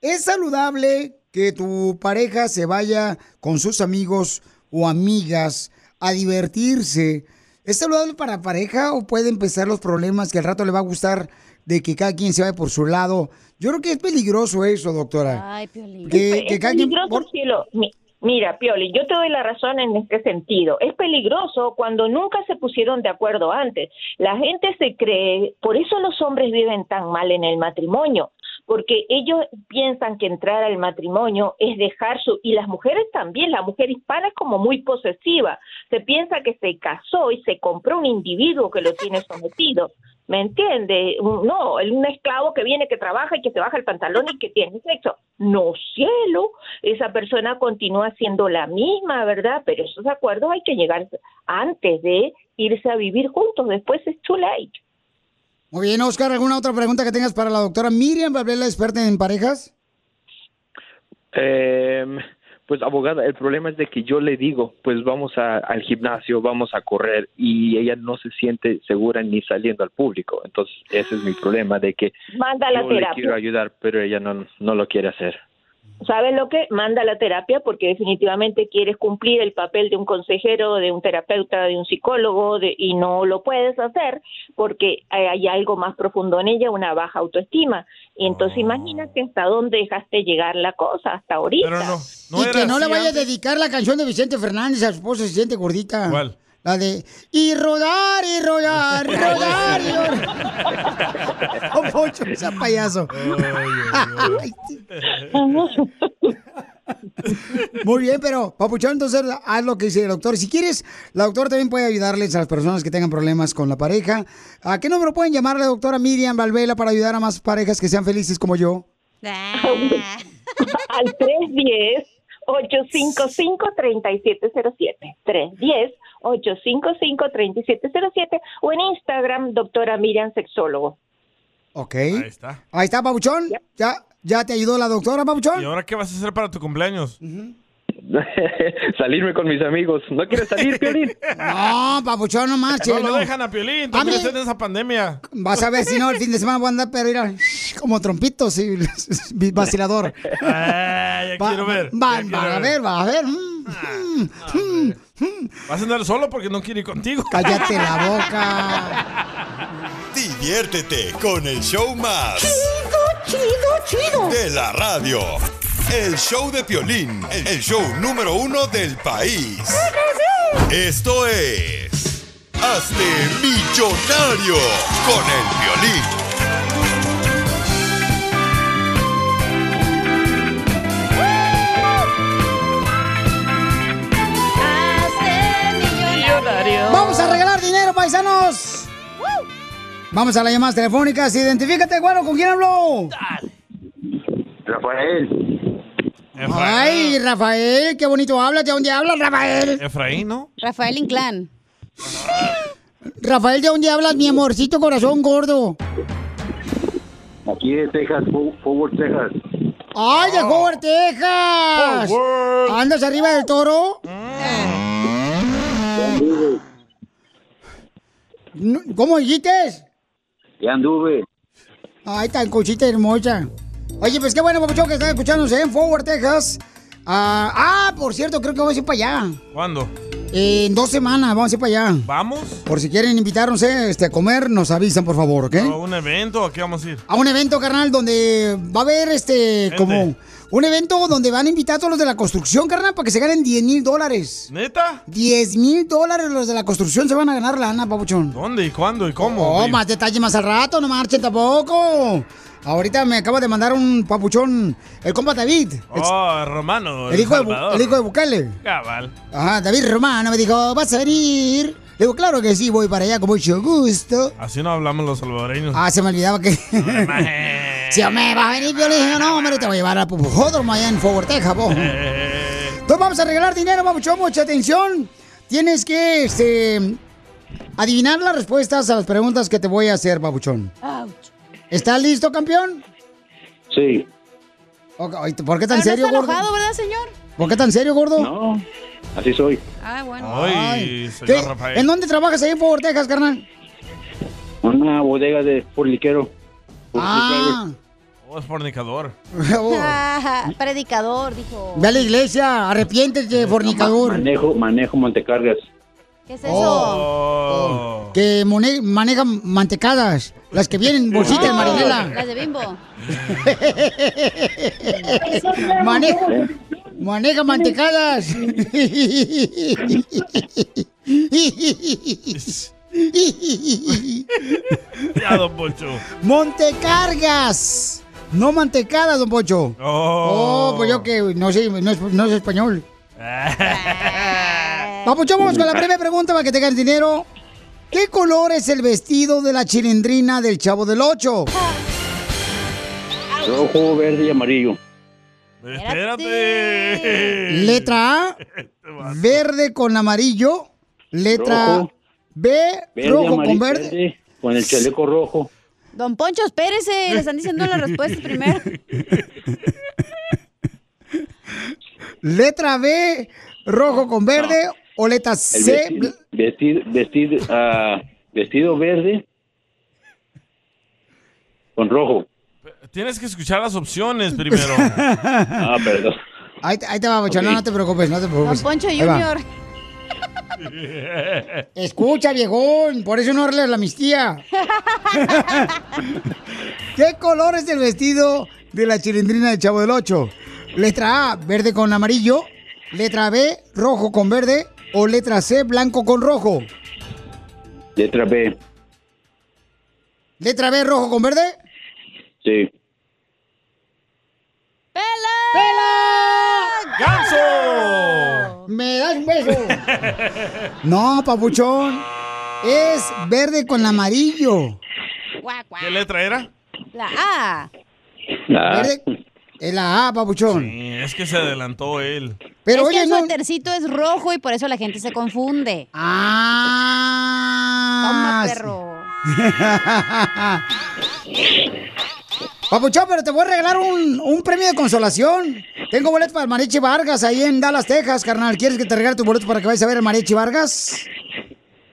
es saludable que tu pareja se vaya con sus amigos o amigas a divertirse. ¿Es saludable para pareja o puede empezar los problemas que al rato le va a gustar de que cada quien se vaya por su lado? Yo creo que es peligroso eso, doctora. Ay, Piolín. Que, es que cada quien... peligroso, cielo. Mi- Mira, Pioli, yo te doy la razón en este sentido. Es peligroso cuando nunca se pusieron de acuerdo antes. La gente se cree, por eso los hombres viven tan mal en el matrimonio, porque ellos piensan que entrar al matrimonio es dejar su, y las mujeres también, la mujer hispana es como muy posesiva, se piensa que se casó y se compró un individuo que lo tiene sometido. ¿Me entiende? No, un esclavo que viene, que trabaja y que se baja el pantalón y que tiene sexo. No, cielo, esa persona continúa siendo la misma, ¿verdad? Pero esos acuerdos hay que llegar antes de irse a vivir juntos, después es too late. Muy bien, Oscar, ¿alguna otra pregunta que tengas para la doctora Miriam Valvela, experta en parejas? Eh, pues abogada, el problema es de que yo le digo, pues vamos a- al gimnasio, vamos a correr y ella no se siente segura ni saliendo al público. Entonces ese es mi problema de que Manda la yo le quiero ayudar, pero ella no, no lo quiere hacer. ¿Sabes lo que? Manda la terapia porque definitivamente quieres cumplir el papel de un consejero, de un terapeuta, de un psicólogo de- y no lo puedes hacer porque hay, hay algo más profundo en ella, una baja autoestima. Y entonces imagínate hasta dónde dejaste llegar la cosa, hasta ahorita. y que no le vaya a dedicar la canción de Vicente Fernández a su esposa, se siente gordita. ¿Cuál? La de y rodar y rodar, rodar y rodar. Oh, Poncho, sea payaso. Ay, Muy bien, pero Papuchón, entonces haz lo que dice el doctor. Si quieres, la doctora también puede ayudarles a las personas que tengan problemas con la pareja. ¿A qué número pueden llamar a la doctora Miriam Valvela para ayudar a más parejas que sean felices como yo? Al 310-855-3707. 310-855-3707 o en Instagram, doctora Miriam Sexólogo. Ok. Ahí está. Ahí está, Papuchón. ¿Ya, ¿Ya te ayudó la doctora, Papuchón? ¿Y ahora qué vas a hacer para tu cumpleaños? Salirme con mis amigos. ¿No quieres salir, Piolín? No, Papuchón, no marches. No lo dejan a Piolín, A también mí- en esa pandemia. Vas a ver si no, el fin de semana voy a andar, pero mira, como trompitos y vacilador. Ah, ya quiero ver. Va, ya va quiero a ver, va a ver. Mm, mm, mm, mm. Vas a andar solo porque no quiere ir contigo. Cállate la boca. Diviértete con el show más. Chido, chido, chido. De la radio. El show de Piolín, el show número uno del país. Esto es... Hazte millonario con el Piolín. Paisanos. Vamos a las llamadas telefónicas. Identifícate, bueno, ¿con quién habló? Rafael. Ay, Rafael, qué bonito hablas. ¿De dónde hablas, Rafael? Efraín, ¿no? Rafael Inclán. Rafael, ¿de dónde hablas, mi amorcito corazón gordo? Aquí de Texas, Fo- Forward, Texas. ¡Ay, de Howard, Texas! ¿Andas arriba del toro? No, ¿Cómo dijiste? Ya anduve. Ay, tan cosita hermosa. Oye, pues qué bueno, papuchón, que están escuchándose en Forward, Texas. Ah, ah, por cierto, creo que vamos a ir para allá. ¿Cuándo? En dos semanas vamos a ir para allá. ¿Vamos? Por si quieren invitarnos eh, este, a comer, nos avisan, por favor, ¿ok? ¿A un evento a qué vamos a ir? A un evento, carnal, donde va a haber este, como un evento donde van a invitar a todos los de la construcción, carnal, para que se ganen 10 mil dólares. ¿Neta? 10 mil dólares los de la construcción se van a ganar lana, papuchón. ¿Dónde y cuándo y cómo? Oh, más detalle más al rato, no marchen tampoco. Ahorita me acaba de mandar un papuchón, el compa David. El, Oh, Romano. el hijo, de, el hijo de Bukele. Cabal. Ajá, David Romano me dijo, ¿vas a venir? Le digo, claro que sí, voy para allá con mucho gusto. Así no hablamos los salvadoreños. Ah, se me olvidaba que... si me va a venir violín, no, hombre, te voy a llevar a Pupujodromo allá en Forward, Texas. Entonces vamos a regalar dinero, papuchón, mucha atención. Tienes que, este, adivinar las respuestas a las preguntas que te voy a hacer, papuchón. ¿Estás listo, campeón? Sí. ¿Por qué tan Pero no serio, está gordo? enojado, ¿verdad, señor? ¿Por qué tan serio, gordo? No, así soy. Ah, bueno. Ay, Rafael. ¿En dónde trabajas ahí en Forward, Texas, carnal? Una bodega de porliquero. Ah. Oh, es fornicador. Ah, predicador, dijo. Ve a la iglesia, arrepiéntete, fornicador. Manejo, manejo montecargas. ¿Qué es eso? Oh. Que mone- maneja mantecadas, las que vienen en bolsita de Oh, marinela. Las de bimbo. Maneja, maneja mantecadas. Ya, don Poncho. Montecargas. No mantecadas, don Pocho. Oh. Oh, pues yo que no sé, no es, no es español. Papuchón, vamos con la primera pregunta para que tengan dinero. ¿Qué color es el vestido de la chilindrina del Chavo del Ocho? Rojo, verde y amarillo. Espérate. Letra A, verde con amarillo. Letra Rojo. B, Verde, rojo amarillo, con verde. Con el chaleco rojo. Don Poncho, espérese. Le están diciendo las respuestas primero. Letra B, rojo con verde. O letra El C, vestido, vestido, vestido, ah, vestido verde con rojo. Tienes que escuchar las opciones primero. Ah, perdón. Ahí, te- ahí te va, Papuchón. No, no te preocupes, no te Don preocupes. Poncho Ahí va. Escucha, viejón, por eso no arreglas la amnistía. ¿Qué color es el vestido de la chilindrina del Chavo del Ocho? Letra A, verde con amarillo. Letra B, rojo con verde. O letra C, blanco con rojo. Letra B. Letra B, rojo con verde. Sí. ¡Pela! beso! ¿Me das un beso? No, papuchón. Es verde con amarillo. ¿Qué letra era? La A. Verde es la A, papuchón. Sí, es que se adelantó él. Pero es oye, que el no- suétercito es rojo y por eso la gente se confunde. Ah. Toma, perro. Papuchón, pero te voy a regalar un, un premio de consolación. Tengo boletos para el Mariachi Vargas ahí en Dallas, Texas, carnal. ¿Quieres que te regale tu boleto para que vayas a ver el Mariachi Vargas?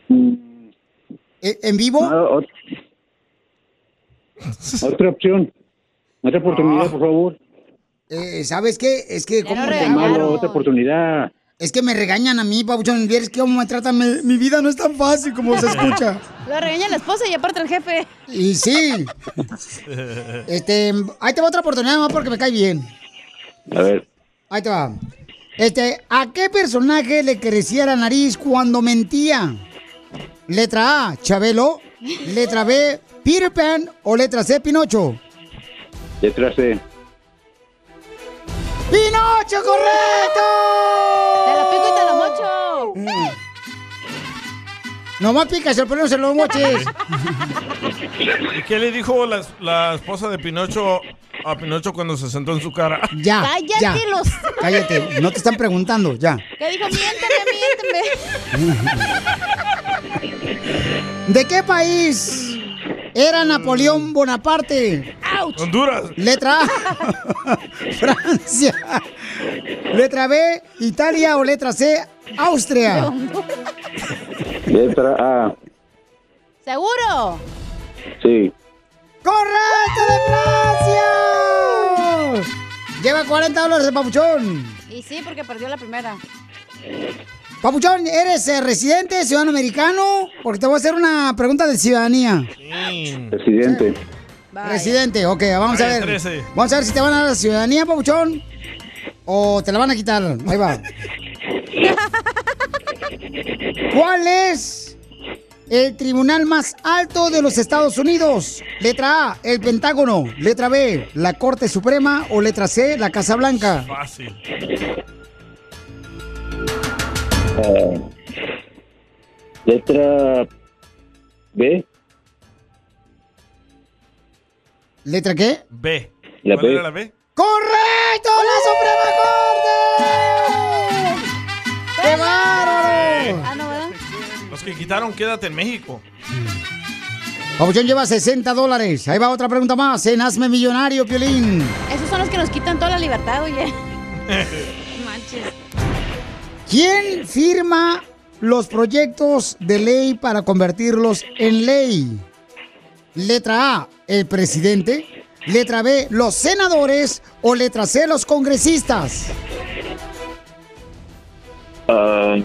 ¿E- ¿En vivo? Ah, ot- Otra opción. Otra oportunidad, por favor. Eh, ¿Sabes qué? Es que... ¿cómo malo, otra oportunidad. Es que me regañan a mí, Papuchón. ¿Vieres cómo me tratan? Mi, mi vida no es tan fácil como se escucha. Lo regaña la esposa y aparte el jefe. Y sí. Este, ahí te va otra oportunidad más porque me cae bien. A ver. Ahí te va. Este, ¿a qué personaje le crecía la nariz cuando mentía? Letra A, Chabelo. Letra B, Peter Pan. O letra C, Pinocho. Letra C. ¡Pinocho, correcto! Te la pico y te la mocho. Nomás picas el pelo, se lo moches. ¿Y qué le dijo la, la esposa de Pinocho a Pinocho cuando se sentó en su cara? Ya, Cállate ya. los- Cállate, no te están preguntando, ya. ¿Qué dijo? Miénteme, miénteme. ¿De qué país era Napoleón Bonaparte? Honduras. Letra A, Francia. Letra B, Italia o letra C, Austria. Letra A. ¿Seguro? Sí. ¡Correcto de Francia! Lleva 40 dólares el papuchón. Y sí, porque perdió la primera. Papuchón, ¿eres eh, residente, ciudadano americano? Porque te voy a hacer una pregunta de ciudadanía. Presidente. Residente, ok, vamos a ver. 13. Vamos a ver si te van a dar la ciudadanía, papuchón. O te la van a quitar. Ahí va. ¿Cuál es el tribunal más alto de los Estados Unidos? Letra A, el Pentágono. Letra B, la Corte Suprema. O letra C, la Casa Blanca. Fácil. Ah, letra B. ¿Letra qué? B. La ¿Cuál B. era la B? ¡Correcto! ¡La Suprema Corte! ¡Qué bárbaro! Ah, no, ¿verdad? Los que quitaron Quédate en México. Papuchón lleva 60 dólares. Ahí va otra pregunta más. En Hazme Millonario, Piolín. Esos son los que nos quitan toda la libertad, oye. Manches. ¿Quién firma los proyectos de ley para convertirlos en ley? Letra A, el presidente. Letra B, los senadores. O letra C, los congresistas. Ah,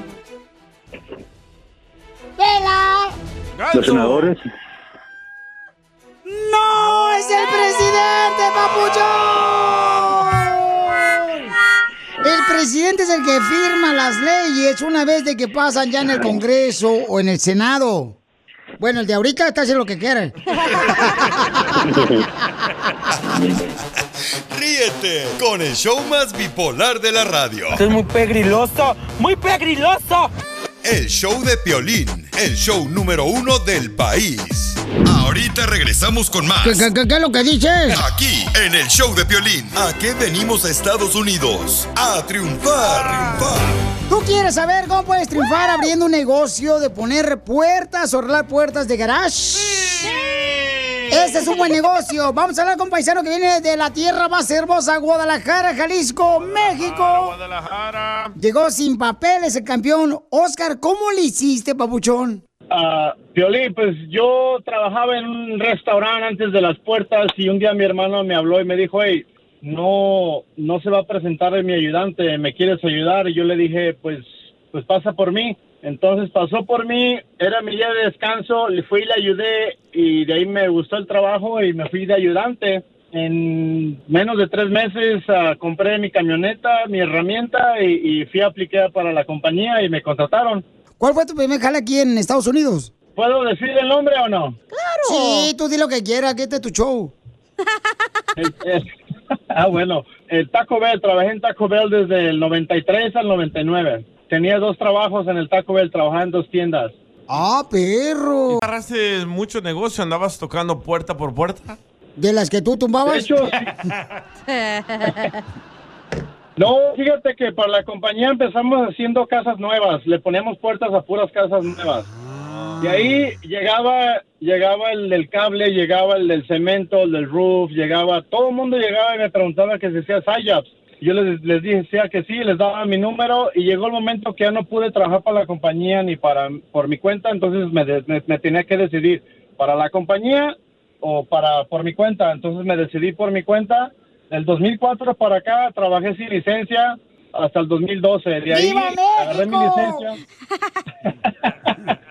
¡Vela! los senadores. ¡No! ¡Es el presidente, papuchón! El presidente es el que firma las leyes una vez de que pasan ya en el Congreso o en el Senado. Bueno, el de ahorita está haciendo lo que quiere. Ríete con el show más bipolar de la radio. Esto es muy pegriloso, muy pegriloso. El show de Piolín, el show número uno del país. Ahorita regresamos con más. ¿Qué, qué- qué- qué es lo que dices? Aquí, en el show de Piolín. ¿A qué venimos a Estados Unidos? A triunfar. ¿Tú quieres saber cómo puedes triunfar abriendo un negocio de poner puertas o arreglar puertas de garage? Este es un buen negocio. Vamos a hablar con un paisano que viene de la tierra más hermosa, Guadalajara, Jalisco, México. Guadalajara. Llegó sin papeles el campeón. Oscar, ¿cómo le hiciste, papuchón? Ah, Piolín, pues yo trabajaba en un restaurante antes de las puertas y un día mi hermano me habló y me dijo, hey, no, no se va a presentar mi ayudante, ¿me quieres ayudar? Y yo le dije, pues, pues pasa por mí. Entonces pasó por mí, era mi día de descanso, le fui y le ayudé y de ahí me gustó el trabajo y me fui de ayudante. En menos de tres meses ah, compré mi camioneta, mi herramienta y, y fui a aplicar para la compañía y me contrataron. ¿Cuál fue tu primer jale aquí en Estados Unidos? ¿Puedo decir el nombre o no? Sí, tú di lo que quieras, que este es tu show. El, el- Ah, bueno, el Taco Bell, trabajé en Taco Bell desde el 93 al 99. Tenía dos trabajos en el Taco Bell, trabajaba en dos tiendas. ¡Ah, perro! ¿Agarraste mucho negocio? ¿Andabas tocando puerta por puerta? ¿De las que tú tumbabas? De hecho, No, fíjate que para la compañía empezamos haciendo casas nuevas, le poníamos puertas a puras casas nuevas. Y ahí llegaba, llegaba el del cable, llegaba el del cemento, el del roof, llegaba, todo el mundo llegaba y me preguntaba que si hacía SIAPs. Yo les, les dije sea que sí, les daba mi número y llegó el momento que ya no pude trabajar para la compañía ni para por mi cuenta, entonces me, me, me tenía que decidir para la compañía o para por mi cuenta. Entonces me decidí por mi cuenta. Del 2004 para acá trabajé sin licencia hasta el 2012. De ahí agarré mi licencia.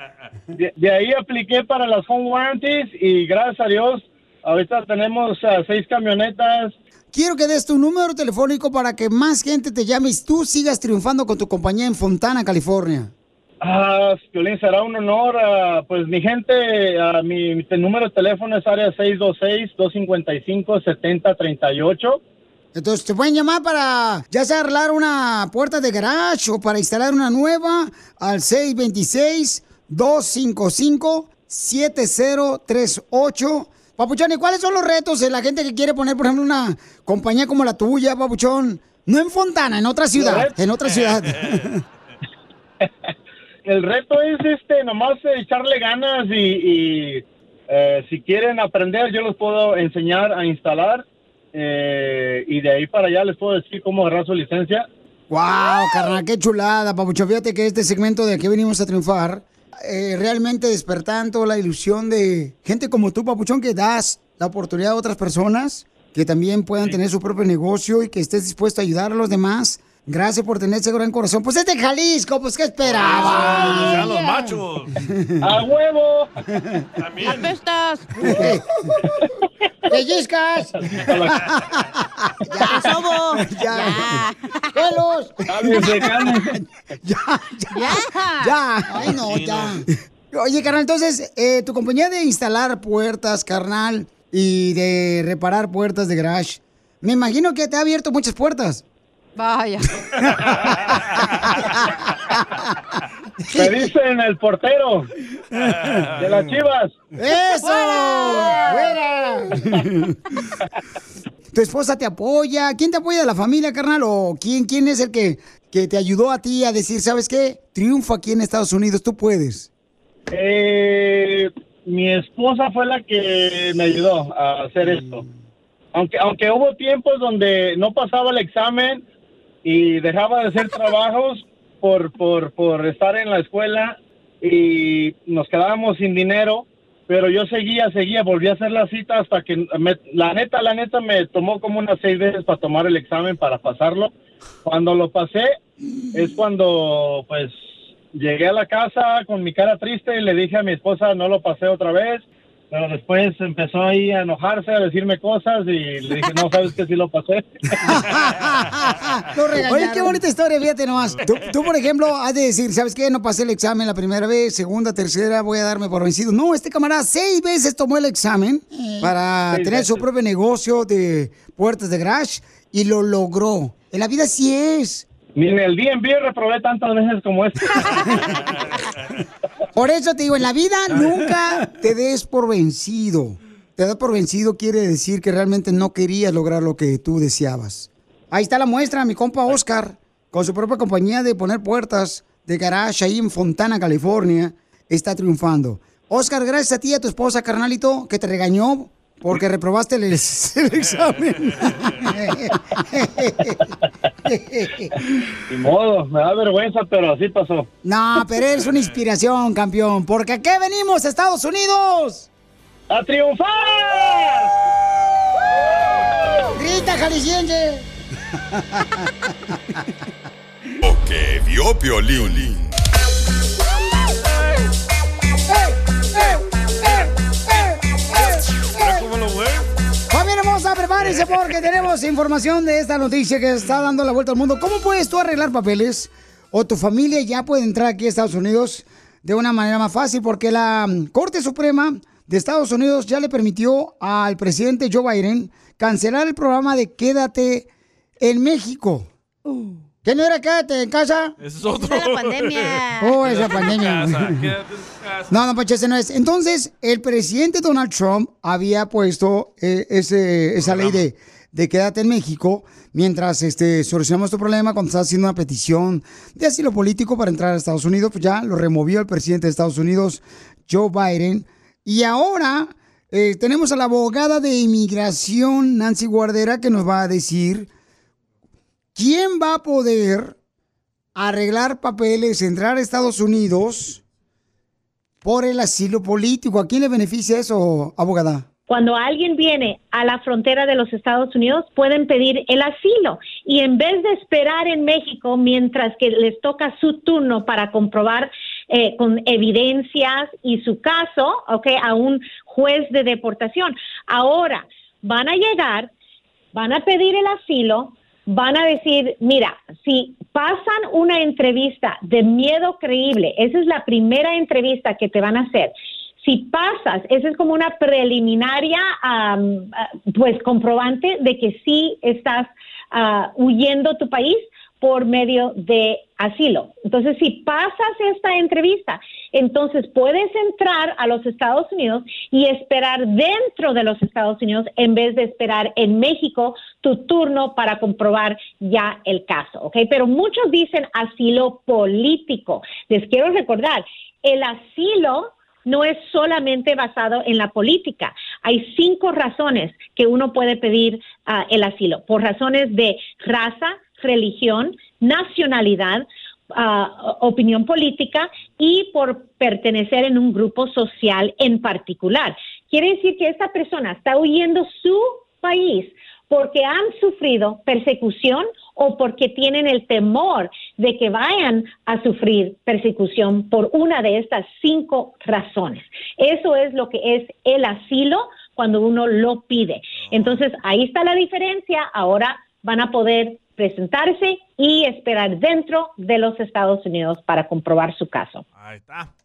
De, de ahí apliqué para las home warranties y gracias a Dios ahorita tenemos ah, seis camionetas. Quiero que des tu número telefónico para que más gente te llame y tú sigas triunfando con tu compañía en Fontana, California. Ah, Piolín, será un honor. ah, pues mi gente, ah, mi, mi número de teléfono es área 626-255-7038. Entonces te pueden llamar para ya sea arreglar una puerta de garage o para instalar una nueva al 626-255-7038. Papuchón, ¿y cuáles son los retos de la gente que quiere poner, por ejemplo, una compañía como la tuya, Papuchón? No en Fontana, en otra ciudad, en otra ciudad. El reto es este, nomás echarle ganas y, y, eh, si quieren aprender, yo los puedo enseñar a instalar eh, y de ahí para allá les puedo decir cómo agarrar su licencia. Wow, carnal, qué chulada, Papuchón. Fíjate que este segmento de aquí venimos a triunfar, eh, realmente despertando la ilusión de gente como tú, Papuchón, que das la oportunidad a otras personas que también puedan tener su propio negocio y que estés dispuesto a ayudar a los demás. Gracias por tener ese gran corazón. Pues es de Jalisco, pues ¿qué esperaba? ¡Ya los machos! ¡A huevo! También. ¡Apestas! ¡Pellizcas! ¡Ya, sobo! ¡Ya! ¡Pelos! Cálmense. ¡Ya! ¡Ya! ¡Ya! ¡Ay, no, ya! Oye, carnal, entonces, eh, tu compañía de instalar puertas, carnal, y de reparar puertas de garage, me imagino que te ha abierto muchas puertas. Vaya. Me dicen el portero de las chivas. ¡Eso! ¡Fuera! ¿Tu esposa te apoya? ¿Quién te apoya de la familia, carnal? ¿O quién, quién es el que, que te ayudó a ti a decir, ¿sabes qué? Triunfo aquí en Estados Unidos, tú puedes. Eh, mi esposa fue la que me ayudó a hacer esto. Aunque, aunque hubo tiempos donde no pasaba el examen y dejaba de hacer trabajos por, por, por estar en la escuela y nos quedábamos sin dinero, pero yo seguía, seguía, volví a hacer la cita hasta que, me- la neta, la neta, me tomó como unas seis veces para tomar el examen, para pasarlo. Cuando lo pasé, es cuando, pues, llegué a la casa con mi cara triste y le dije a mi esposa, no lo pasé otra vez, pero después empezó ahí a enojarse, a decirme cosas y le dije, no, sabes que sí lo pasé. Oye, qué bonita historia, fíjate nomás. Tú, tú, por ejemplo, has de decir, ¿sabes qué? No pasé el examen la primera vez, segunda, tercera, voy a darme por vencido. No, este camarada seis veces tomó el examen para Seis tener su propio negocio de puertas de garage y lo logró. En la vida sí es. Ni en el DMV reprobé tantas veces como este. Por eso te digo, en la vida nunca te des por vencido. Te das por vencido quiere decir que realmente no querías lograr lo que tú deseabas. Ahí está la muestra, mi compa Oscar, con su propia compañía de poner puertas de garage ahí en Fontana, California, está triunfando. Oscar, gracias a ti y a tu esposa, carnalito, que te regañó porque reprobaste el, el examen. Ni modo, me da vergüenza, pero así pasó. no, pero eres una inspiración, campeón, porque aquí venimos, Estados Unidos. ¡A triunfar! ¡Grita, jalisciense! Lo que vio Piolín. ¿Cómo lo fue? Familia hermosa, prepárense porque tenemos información de esta noticia que está dando la vuelta al mundo. ¿Cómo puedes tú arreglar papeles o tu familia ya puede entrar aquí a Estados Unidos de una manera más fácil? Porque la Corte Suprema de Estados Unidos ya le permitió al presidente Joe Biden cancelar el programa de Quédate en México. ¿Qué no era Quédate en casa? Ese es otro. Esa es la pandemia. Oh, esa en pandemia. casa, quédate en casa. No, no, Pacho, ese no es. Entonces, el presidente Donald Trump había puesto eh, ese, esa ley de, de quédate en México mientras este, solucionamos este problema cuando está haciendo una petición de asilo político para entrar a Estados Unidos. Pues ya lo removió el presidente de Estados Unidos, Joe Biden. Y ahora eh, tenemos a la abogada de inmigración, Nancy Guardera, que nos va a decir quién va a poder arreglar papeles, entrar a Estados Unidos por el asilo político. ¿A quién le beneficia eso, abogada? Cuando alguien viene a la frontera de los Estados Unidos, pueden pedir el asilo y en vez de esperar en México mientras que les toca su turno para comprobar eh, con evidencias y su caso, ¿ok? A un juez de deportación. Ahora van a llegar, van a pedir el asilo, van a decir, mira, si pasan una entrevista de miedo creíble, esa es la primera entrevista que te van a hacer. Si pasas, esa es como una preliminaria, ah, pues comprobante de que sí estás ah, huyendo tu país por medio de asilo. Entonces, si pasas esta entrevista, entonces puedes entrar a los Estados Unidos y esperar dentro de los Estados Unidos en vez de esperar en México tu turno para comprobar ya el caso, ¿ok? Pero muchos dicen asilo político. Les quiero recordar, el asilo no es solamente basado en la política. Hay cinco razones que uno puede pedir ah, el asilo. Por razones de raza, religión, nacionalidad, ah, opinión política y por pertenecer en un grupo social en particular. Quiere decir que esta persona está huyendo su país porque han sufrido persecución o porque tienen el temor de que vayan a sufrir persecución por una de estas cinco razones. Eso es lo que es el asilo cuando uno lo pide. Entonces, ahí está la diferencia. Ahora van a poder presentarse y esperar dentro de los Estados Unidos para comprobar su caso.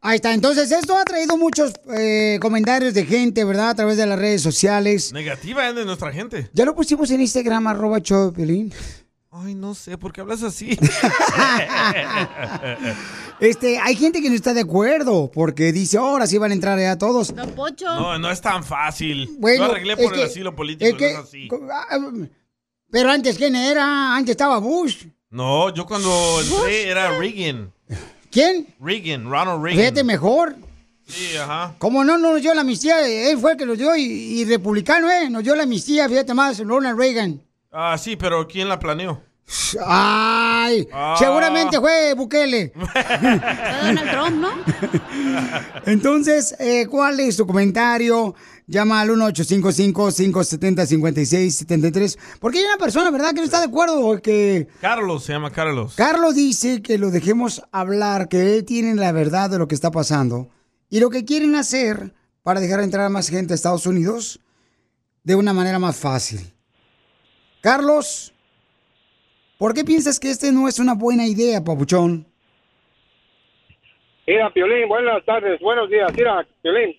Ahí está. Entonces, esto ha traído muchos eh, comentarios de gente, ¿verdad? A través de las redes sociales. Negativa es de nuestra gente. Ya lo pusimos en Instagram, arroba Piolín. Ay, no sé, ¿por qué hablas así? Este, hay gente que no está de acuerdo porque dice, ahora sí van a entrar ya todos. no, no es tan fácil. Bueno, Yo arreglé es por el que- asilo político, es que- no es así. Pero antes, ¿quién era? Antes estaba Bush. No, yo cuando entré era Reagan. ¿Quién? Reagan, Ronald Reagan. Fíjate mejor. Sí, ajá. Como no nos dio la amnistía, él fue el que nos dio y, y republicano, ¿eh? Nos dio la amnistía, fíjate más, Ronald Reagan. Ah, sí, pero ¿quién la planeó? Ay, Ah. seguramente fue Bukele. Donald Trump, ¿no? Entonces, eh, ¿cuál es tu comentario? Llama al 1-855-570-5673. Porque hay una persona, ¿verdad?, que no está de acuerdo. Que Carlos, se llama Carlos. Carlos dice que lo dejemos hablar, que él tiene la verdad de lo que está pasando. Y lo que quieren hacer para dejar entrar a más gente a Estados Unidos de una manera más fácil. Carlos, ¿por qué piensas que este no es una buena idea, papuchón? Mira, Piolín, buenas tardes, buenos días. Mira, Piolín,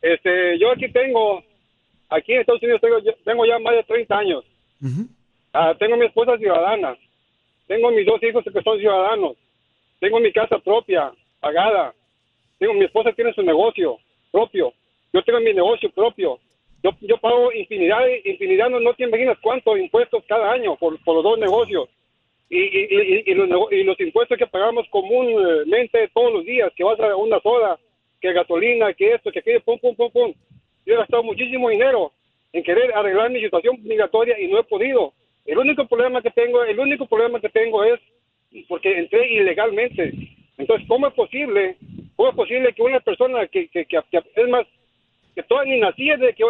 este, yo aquí tengo, aquí en Estados Unidos tengo, tengo ya más de 30 años. Ah, tengo mi esposa ciudadana, tengo mis dos hijos que son ciudadanos, tengo mi casa propia, pagada, tengo mi esposa tiene su negocio propio, yo tengo mi negocio propio, yo, yo pago infinidad, infinidad, no, no te imaginas cuántos impuestos cada año por, por los dos negocios y, y, y, los, y los impuestos que pagamos comúnmente todos los días, que vas a una soda, que gasolina, que esto, que aquello, pum, pum, pum, pum. Yo he gastado muchísimo dinero en querer arreglar mi situación migratoria y no he podido. El único problema que tengo, el único problema que tengo es porque entré ilegalmente. Entonces, ¿cómo es posible? ¿Cómo es posible que una persona que- que- es más, que todavía ni nací desde que,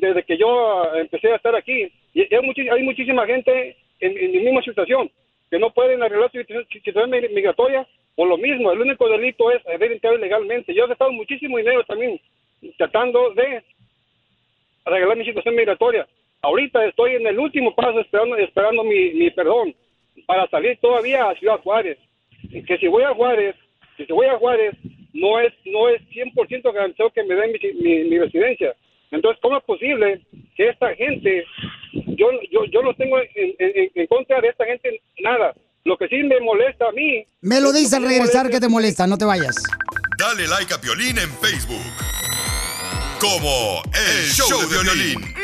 desde, que yo empecé a estar aquí, y hay, muchi- hay muchísima gente en, en mi misma situación que no pueden arreglar su situación- migratoria por lo mismo. El único delito es haber entrado ilegalmente. Yo he gastado muchísimo dinero también tratando de arreglar mi situación migratoria. Ahorita estoy en el último paso esperando, esperando mi, mi perdón para salir todavía a Ciudad Juárez. Que si voy a Juárez, que si voy a Juárez, no es no es 100% 100% garantizado que me den mi, mi- mi residencia. Entonces, ¿cómo es posible que esta gente, yo, yo, yo no tengo en, en- en contra de esta gente nada? Lo que sí me molesta a mí. Me lo dices al regresar que te molesta, no te vayas. Dale like a Piolín en Facebook. Como El, Show, de Violín.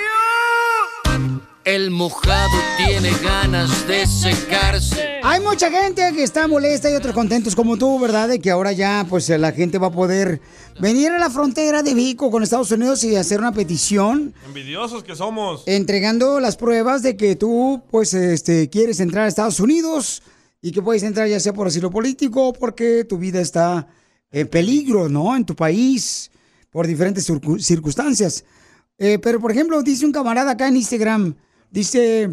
El mojado tiene ganas de secarse. Hay mucha gente que está molesta y otros contentos como tú, ¿verdad? De que ahora ya pues la gente va a poder venir a la frontera de México con Estados Unidos y hacer una petición Envidiosos que somos. entregando las pruebas de que tú pues este quieres entrar a Estados Unidos y que puedes entrar ya sea por asilo político o porque tu vida está en peligro, ¿no? En tu país por diferentes circu- circunstancias. Eh, pero por ejemplo, dice un camarada acá en Instagram, dice,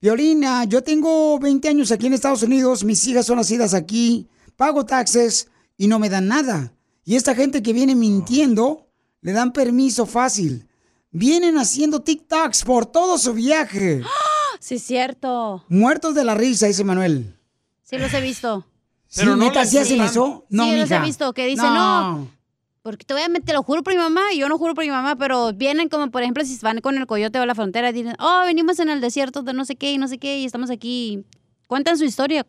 Violina, yo tengo 20 años aquí en Estados Unidos, mis hijas son nacidas aquí, pago taxes y no me dan nada. Y esta gente que viene mintiendo, le dan permiso fácil. Vienen haciendo TikToks por todo su viaje. Sí, es cierto. Muertos de la risa, dice Manuel. Sí, los he visto. Sí, ¿neta sí hacen eso? No, sí, los he visto que dicen, no. Porque te voy a meter, te lo juro por mi mamá, y yo no juro por mi mamá, pero vienen como, por ejemplo, si van con el coyote o la frontera, dicen, oh, venimos en el desierto de no sé qué y no sé qué, y estamos aquí. Cuentan su historia.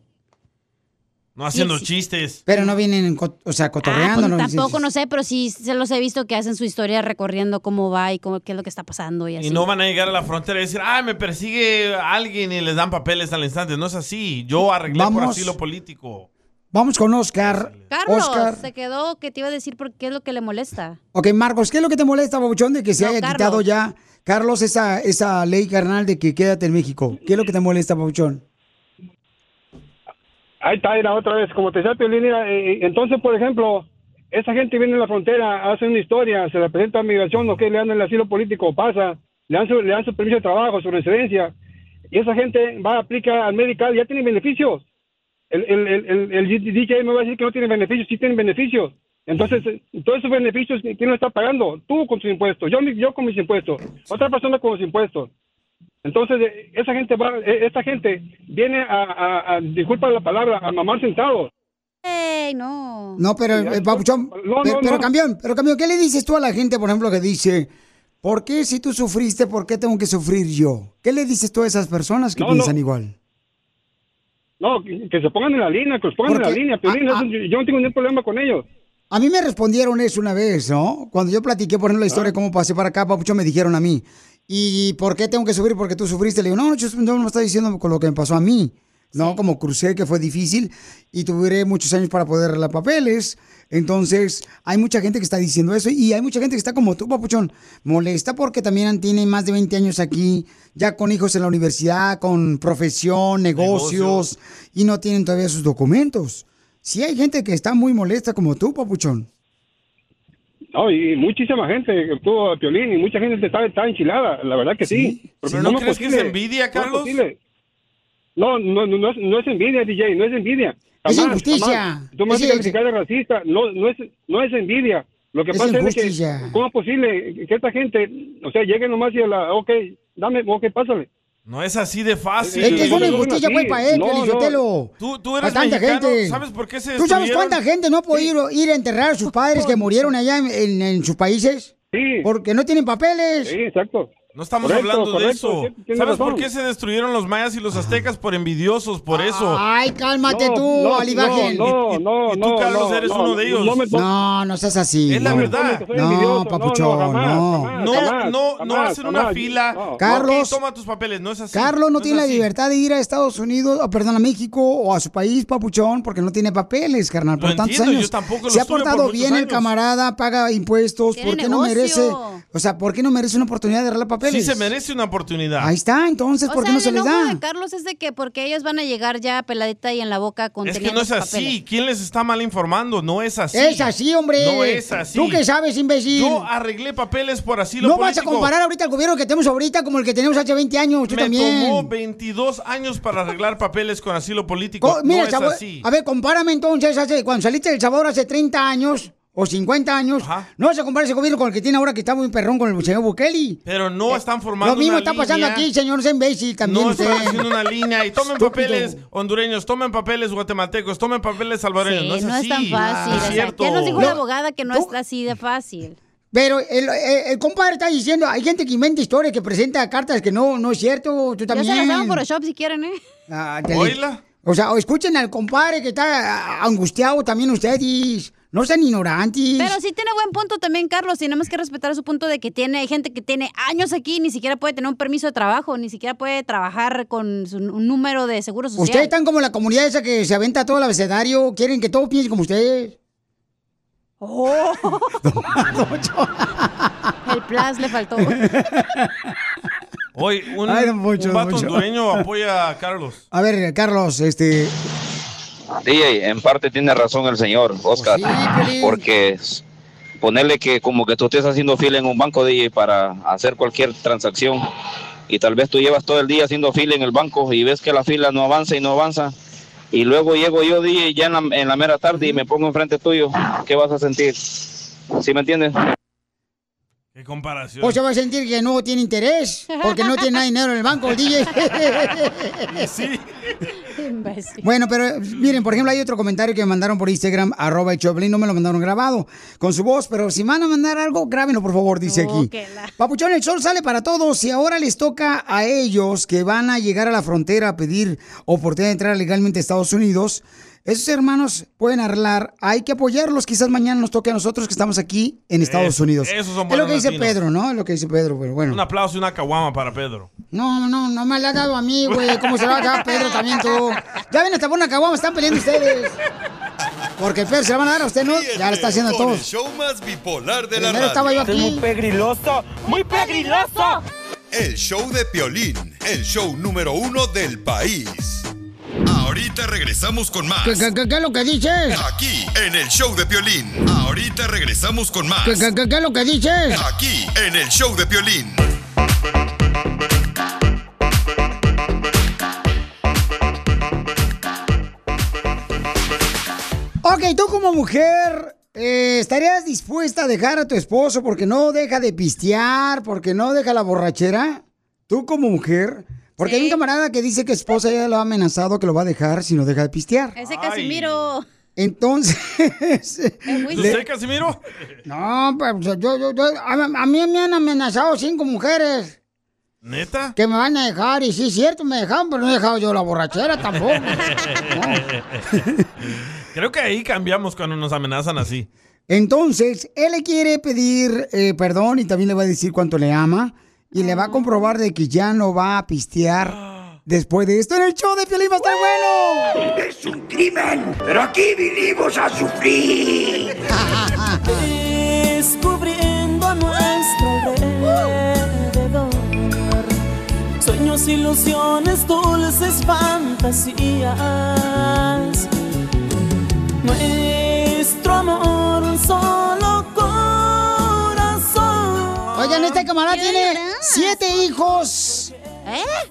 No haciendo sí. chistes. Pero no vienen, o sea, Ah, cotorreando. pues ¿no? tampoco, no sé, pero sí se los he visto que hacen su historia recorriendo cómo va y cómo, qué es lo que está pasando y así. Y no van a llegar a la frontera y decir, ah, me persigue alguien y les dan papeles al instante. No es así. Yo arreglé por asilo político. Vamos con Oscar. Carlos, Oscar. se quedó que te iba a decir por qué es lo que le molesta. Ok, Marcos, ¿qué es lo que te molesta, Babuchón, de que se No, haya Carlos. quitado ya, Carlos, esa, esa ley carnal de que quédate en México? ¿Qué es lo que te molesta, Babuchón? Ahí está, era otra vez, como te decía Piolín, mira, eh, entonces, por ejemplo, esa gente viene a la frontera, hace una historia, se le presenta a migración, ok, le dan el asilo político, pasa, le dan su, le dan su permiso de trabajo, su residencia, y esa gente va, aplica al medical, ya tiene beneficios. El, el, el, el, el DJ me va a decir que no tiene beneficios, sí tienen beneficios. Entonces, eh, todos esos beneficios, ¿quién lo está pagando? Tú con tus impuestos, yo, mi- yo con mis impuestos, otra persona con los impuestos. Entonces, eh, esa gente va, eh, esta gente viene a, a, a, disculpa la palabra, a mamar sentados. ¡Ey, no! No, pero, eh, Babuchón, No, pe- no, pero no. campeón, pero campeón, ¿qué le dices tú a la gente, por ejemplo, que dice, ¿por qué si tú sufriste, por qué tengo que sufrir yo? ¿Qué le dices tú a esas personas que No, piensan no. igual? No, que, que se pongan en la línea, que los pongan en la línea. Piolín, yo, yo no tengo ningún problema con ellos. A mí me respondieron eso una vez, ¿no? Cuando yo platiqué, por ejemplo, la historia de cómo pasé para acá, Papucho, me dijeron a mí, ¿y por qué tengo que sufrir? Porque tú sufriste. Le digo, no, yo no me está diciendo con lo que me pasó a mí, ¿no? Como crucé, que fue difícil, y tuve muchos años para poder arreglar papeles. Entonces, hay mucha gente que está diciendo eso, y hay mucha gente que está como tú, Papuchón, molesta porque también tienen más de 20 años aquí, ya con hijos en la universidad, con profesión, negocios, y no tienen todavía sus documentos. Sí hay gente que está muy molesta como tú, Papuchón. No, y muchísima gente que estuvo a Piolín y mucha gente está, está enchilada, la verdad que sí. ¿Pero no ¿cómo crees que es envidia, ¿Cómo Carlos? No, no, no, no es, no es envidia, DJ, no es envidia. Es injusticia. jamás. Tú me vas Es a calificar de racista, no, no, es, no es envidia. Lo que Es pasa es que, ¿cómo es posible que esta gente, o sea, llegue nomás y a la, ok, dame, ok, pásale. No es así de fácil. Es que es una injusticia, güey, para él, No. Tú, tú eres A tanta mexicano, gente. ¿sabes por qué se ¿Tú sabes cuánta gente no puede ir, ir a enterrar a sus padres que murieron allá en, en- en sus países? Sí. Porque no tienen papeles. Sí, exacto. No estamos Correcto, hablando de correcto, eso. sí, tienes ¿Sabes por razón. qué se destruyeron los mayas y los aztecas? Por envidiosos, por eso. Ay, cálmate No, tú, no, Alivagen. no, Y- y- no, y tú, no, Carlos, no, eres no, uno de ellos. no No, no seas así. Es la no. verdad. No, papuchón, no, no, jamás, no. jamás. No, jamás, no, no jamás, hacen una jamás. fila. No. Carlos- toma tus papeles, no es así. Carlos no, tiene la libertad de ir a Estados Unidos, o perdón, a México o a su país, papuchón, porque no tiene papeles, carnal. Por Lo tantos entiendo, yo años. tampoco lo Se ha por portado bien el camarada, paga impuestos. ¿Por qué no merece? O sea, ¿por qué no merece una oportunidad de arreglar Sí papeles? se merece una oportunidad. Ahí está, entonces, O ¿por qué sea, no se les da? de Carlos es de que porque ellos van a llegar ya peladita y en la boca con Es que no es así. papeles. ¿Quién les está mal informando? No es así. Es así, hombre. No es así. ¿Tú qué sabes, imbécil? Yo arreglé papeles por asilo no vas a político. comparar ahorita el gobierno que tenemos ahorita como el que tenemos hace 20 años. Tú Me también. tomó 22 años para arreglar papeles con asilo político. Co- mira, no es Sabor- así. a ver, compárame entonces, hace, cuando saliste del sabor hace 30 años, o 50 años, no vas a comparar ese gobierno con el que tiene ahora que está muy perrón con el señor Bukele. Pero no están formando Lo mismo una está pasando línea. aquí, señor, es imbécil también No están haciendo una línea y tomen Estúpido. papeles hondureños, tomen papeles guatemaltecos, tomen papeles salvadoreños. Sí, no es no así. es tan fácil. Es o sea, cierto. ya nos dijo No. la abogada que no es así de fácil. Pero el, el- el compadre está diciendo, hay gente que inventa historias, que presenta cartas que no, no es cierto, tú Ya también. se las damos por shop si quieren, ¿eh? Ah, tele- O sea, o escuchen al compadre que está ah, angustiado también ustedes. No sean ignorantes. Pero sí tiene buen punto también, Carlos. Tenemos que respetar su punto de que tiene hay gente que tiene años aquí, ni siquiera puede tener un permiso de trabajo, ni siquiera puede trabajar con su- un número de seguro social. Ustedes están como la comunidad esa que se aventa todo el abecedario. Quieren que todos piensen como ustedes. Oh. El plus le faltó. Hoy un, Ay, Poncho, un vato hondureño apoya a Carlos. A ver, Carlos, este. DJ, en parte tiene razón el señor Oscar, porque s- ponerle que como que tú estés haciendo fila en un banco DJ para hacer cualquier transacción y tal vez tú llevas todo el día haciendo fila en el banco y ves que la fila no avanza y no avanza y luego llego yo DJ ya en la, en la mera tarde y me pongo enfrente tuyo, ¿qué vas a sentir? ¿Sí me entiendes? Qué comparación. O se va a sentir que no tiene interés, porque no tiene nada dinero en el banco, el DJ. Sí. Bueno, pero eh, miren, por ejemplo, hay otro comentario que me mandaron por Instagram, arroba el Choplin, no me lo mandaron grabado con su voz, pero si van a mandar algo, grábenlo, por favor, dice aquí. Papuchón, el sol sale para todos y ahora les toca a ellos que van a llegar a la frontera a pedir oportunidad de entrar legalmente a Estados Unidos. Esos hermanos pueden arreglar, hay que apoyarlos, quizás mañana nos toque a nosotros que estamos aquí en Estados Eso- Unidos. esos son es lo que dice latinos. Pedro, ¿no? Es lo que dice Pedro, pero bueno. Un aplauso y una caguama para Pedro. No, no, no me la ha dado a mí, güey. ¿Cómo se la va a dar a Pedro también tú? Ya ven, hasta por una caguama están peleando ustedes. Porque Pedro se la van a dar a usted, ¿no? Ya lo está haciendo a Con el todos. show más bipolar de la Primero estaba yo aquí. Es muy pegriloso, muy pegriloso. El show de Piolín, el show número uno del país. Ahorita regresamos con más. ¿Qué, qué, qué, qué es lo que dices? Aquí, en el show de Piolín. Ahorita regresamos con más. ¿Qué, qué, es lo que dices? Aquí, en el show de Piolín. Ok, tú como mujer, eh, ¿estarías dispuesta a dejar a tu esposo porque no deja de pistear, porque no deja la borrachera? Tú como mujer. Porque hay un camarada que dice que su esposa ya lo ha amenazado que lo va a dejar si no deja de pistear. Ese Casimiro. Entonces. ¿Es usted, Casimiro? No, pues yo, yo, yo- a, a mí me han amenazado cinco mujeres ¿Neta? que me van a dejar. Y sí, es cierto, me dejaron, pero no he dejado yo la borrachera tampoco. Creo que ahí cambiamos cuando nos amenazan así. Entonces, él le quiere pedir eh, perdón y también le va a decir cuánto le ama. Y le va a comprobar de que ya no va a pistear después de esto en el show de Piolín. Va a estar bueno. Es un crimen, pero aquí vinimos a sufrir. Descubriendo nuestro alrededor Sueños, ilusiones, dulces fantasías Nuestro amor, un solo Oigan, este camarada tiene siete hijos.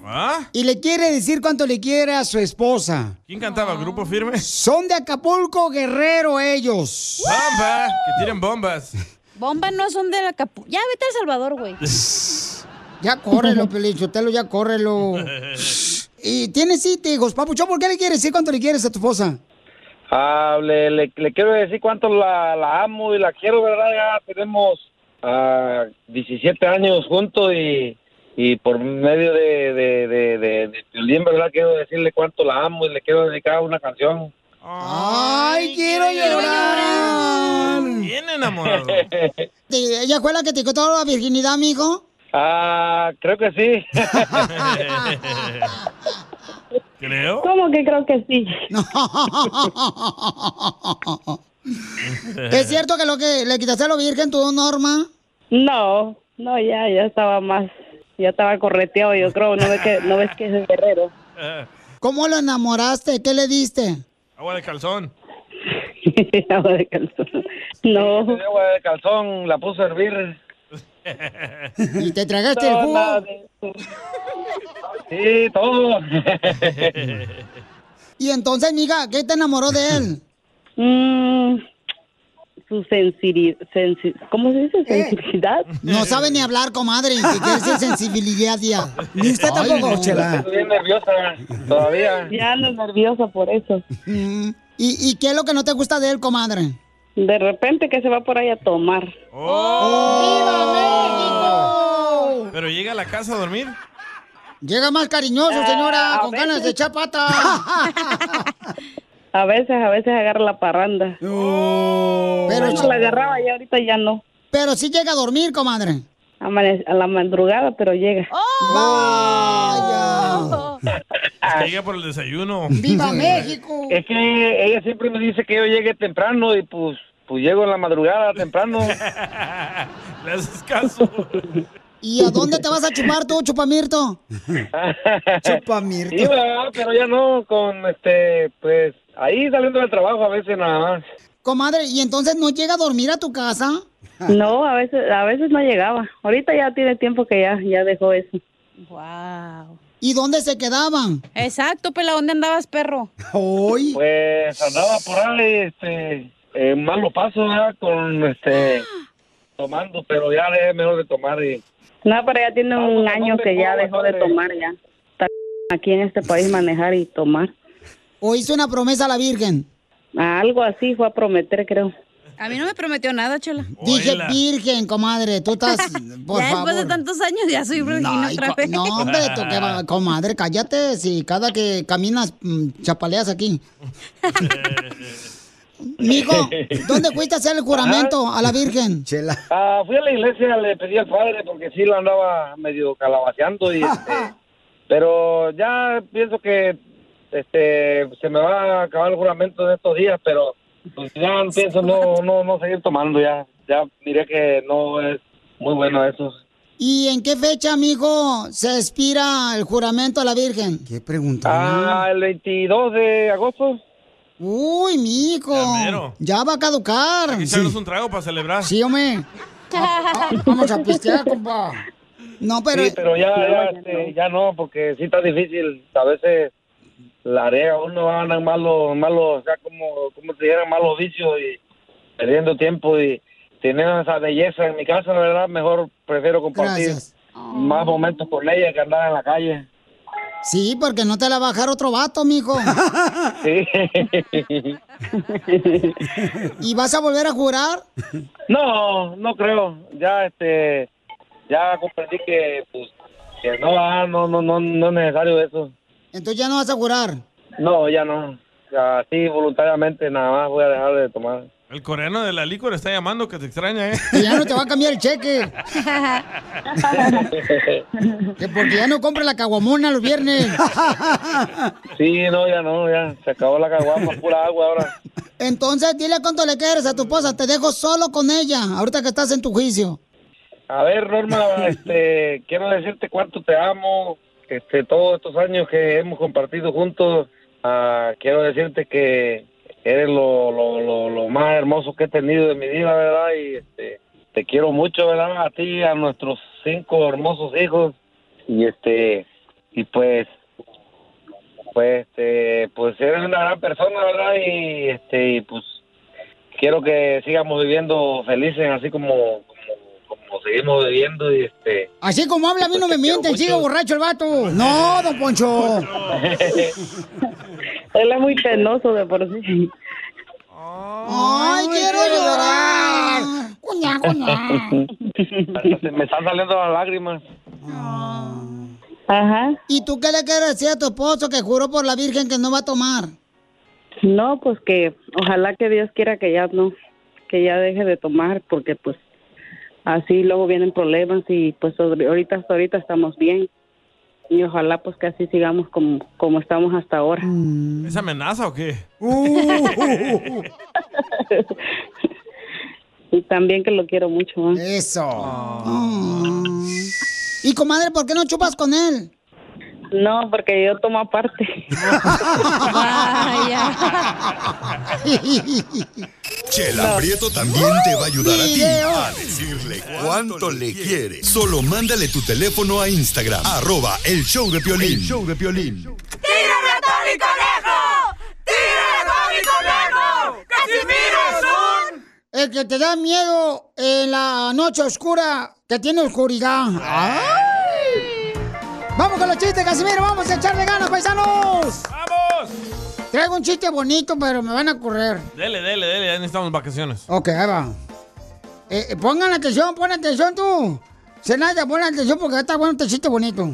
¿Ah? Y le quiere decir cuánto le quiere a su esposa. ¿Quién cantaba? ¿Grupo firme? Son de Acapulco, Guerrero, ellos. ¡Bomba! Que tiren bombas. Bombas no son de la capu... Ya vete a El Salvador, güey. Ya córrelo, Pelichotelo, ya córrelo. Y tiene siete hijos. Papuchón, ¿por qué le quieres decir cuánto le quieres a tu esposa? Ah, le, le, le quiero decir cuánto la, la amo y la quiero, ¿verdad? Ya tenemos ah, 17 años juntos y, y por medio de, de, de, de, de Piolín, ¿verdad? Quiero decirle cuánto la amo y le quiero dedicar una canción. ¡Ay, quiero llorar! Bien enamorado. ¿Te- ¿Ella fue la que te quitó la virginidad, mijo? Ah, creo que sí. ¿Creo? ¿Cómo que creo que sí? ¿Es cierto que lo que le quitaste a lo virgen tu Norma? No, no, ya, ya estaba más, ya estaba correteado, yo creo, no ves que, no ves que es guerrero. ¿Cómo lo enamoraste? ¿Qué le diste? Agua de calzón. agua de calzón. No. De agua de calzón, la puse a hervir. ¿Y te tragaste el jugo? de. Sí, todo. Y entonces, amiga, ¿qué te enamoró de él? Mm, su sensibilidad, ¿cómo se dice? Sensibilidad. No sabe ni hablar, comadre, y que quiere decir sensibilidad ya. Ni usted Ay, tampoco, no. Chela. Estoy bien nerviosa todavía. Ya ando nerviosa por eso. Mm. ¿Y, ¿Y qué es lo que no te gusta de él, comadre? De repente que se va por ahí a tomar. ¡Oh! Pero llega a la casa a dormir. Llega más cariñoso, señora, Ah, con ganas de echar pata. A veces, a veces agarra la parranda. Pero Pero sí- la agarraba y ahorita ya no. Pero sí llega a dormir, comadre. A la madrugada, pero llega. Es que llega por el desayuno. ¡Viva México! Es que ella siempre me dice que yo llegue temprano y pues, pues llego en la madrugada temprano. Le haces caso. ¿Y a dónde te vas a chupar tú, Chupamirto? Chupamirto. Sí, pero ya no, con este, pues ahí saliendo del trabajo a veces nada más. Comadre, ¿y entonces no llega a dormir a tu casa? No, a veces, a veces no llegaba. Ahorita ya tiene tiempo que ya, ya dejó eso. Wow. ¿Y dónde se quedaban? Exacto, pela, ¿dónde andabas, perro? Hoy. Pues andaba por ahí, este, en malo paso, ¿verdad? Con este, tomando, pero ya es mejor de tomar y. No, pero ya tiene un año que ya dejó de tomar ya. Está aquí en este país manejar y tomar. ¿O hizo una promesa a la Virgen? Algo así fue a prometer, creo. A mí no me prometió nada, chela. Dije virgen, comadre, tú estás, por ya favor. después de tantos años ya soy virgen No, otra vez. no, hombre, tú comadre, cállate, si cada que caminas mm, chapaleas aquí. Mijo, ¿dónde fuiste a hacer el juramento a la Virgen? Chela. Ah, fui a la iglesia, le pedí al padre porque sí lo andaba medio calabaceando y este, pero ya pienso que este se me va a acabar el juramento de estos días, pero pues ya pienso no no no seguir tomando ya, ya miré que no es muy bueno eso. ¿Y en qué fecha, mijo, se expira el juramento a la Virgen? ¿Qué pregunta? Ah, el 22 de agosto. Uy, mijo. Ya. Ya va a caducar. Hay que echarnos un trago para celebrar. Sí, hombre. Ah, Vamos a pistear, compa. No, pero... sí, pero ya ya, este, ya no porque sí está difícil, a veces la arega uno anda en malos malos, o sea, como como si eran malos vicios y perdiendo tiempo y teniendo esa belleza en mi casa, la verdad, mejor prefiero compartir más momentos con ella que andar en la calle. Sí, porque no te la va a bajar otro vato, mijo. Sí. ¿Y vas a volver a jurar? No, no creo. Ya este ya comprendí que pues que no ah, no no no no es necesario eso. Entonces ya no vas a jurar. No, ya no. Así voluntariamente nada más voy a dejar de tomar. El coreano de la licor está llamando que te extraña, ¿eh? Que ya no te va a cambiar el cheque. Que porque ya no compra la caguamona los viernes. Sí, no, ya no, ya se acabó la caguama, pura agua ahora. Entonces dile cuánto le quieres a tu esposa. Te dejo solo con ella, ahorita que estás en tu juicio. A ver, Norma, este, quiero decirte cuánto te amo, este, todos estos años que hemos compartido juntos, ah, quiero decirte que eres lo, lo, lo, lo más hermoso que he tenido de mi vida, ¿verdad? Y este, te quiero mucho, ¿verdad? A ti, a nuestros cinco hermosos hijos, y este, y pues, pues, este, pues eres una gran persona, ¿verdad? Y este, y pues, quiero que sigamos viviendo felices, así como, como, como seguimos viviendo, y este, Así como habla, a mí no me mienten, sigue borracho el vato. No, don Poncho. Él es muy penoso de por sí. Ay, quiero llorar. Cuña, cuña. Se me están saliendo las lágrimas. Ajá. ¿Y tú qué le quieres decir a tu esposo que juró por la Virgen que no va a tomar? No, pues que ojalá que Dios quiera que ya no, que ya deje de tomar, porque pues así luego vienen problemas y pues ahorita hasta ahorita estamos bien y ojalá pues que así sigamos como, como estamos hasta ahora. ¿Es amenaza o qué? y también que lo quiero mucho. Eso. Y comadre, ¿por qué no chupas con él? No, porque yo tomo aparte. Chela. Prieto también te va a ayudar a ti a decirle cuánto le quiere. Solo mándale tu teléfono a Instagram, arroba el show de Piolín. El show de Piolín. ¡Tírame a Tony Conejo! ¡Tírame a Tony Conejo! ¡Casimiro es un el que te da miedo en la noche oscura que tiene oscuridad? ¡Ay! Vamos con los chistes, Casimiro. Vamos a echarle ganas, paisanos. ¡Vamos! Traigo un chiste bonito, pero me van a correr. Dele, dele, dele, ya necesitamos vacaciones. Ok, ahí va. Eh, eh, pongan atención, pon atención tú. Senaya, pon atención porque está bueno este chiste bonito.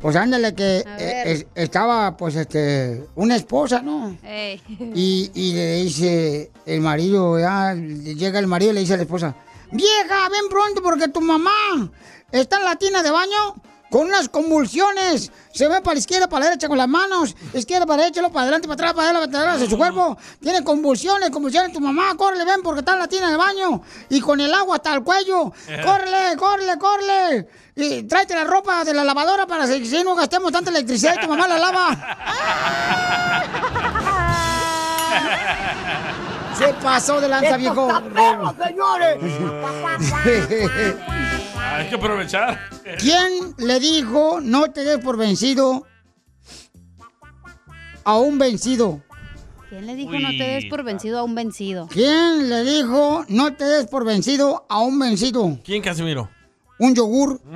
Pues ándale que eh, es- estaba, pues, este, una esposa, ¿no? Ey. Y, y le dice el marido, ya llega el marido y le dice a la esposa, vieja, ven pronto porque tu mamá está en la tina de baño con unas convulsiones. Se ve para la izquierda, para la derecha con las manos, izquierda, para la derecha, para adelante, para atrás, para adelante, para atrás de su cuerpo. Tiene convulsiones, convulsiones. Tu mamá, córrele, ven porque está en la tina de baño y con el agua hasta el cuello. Córrele, córrele, córrele. Y tráete la ropa de la lavadora para que si no gastemos tanta electricidad y tu mamá la lava. Se pasó de lanza, ¡Esto viejo. señores! Hay que aprovechar. ¿Quién le dijo no te des por vencido a un vencido? ¿Quién le dijo no te des por vencido a un vencido? ¿Quién le dijo no te des por vencido a un vencido? ¿Quién, Casimiro? Un yogur.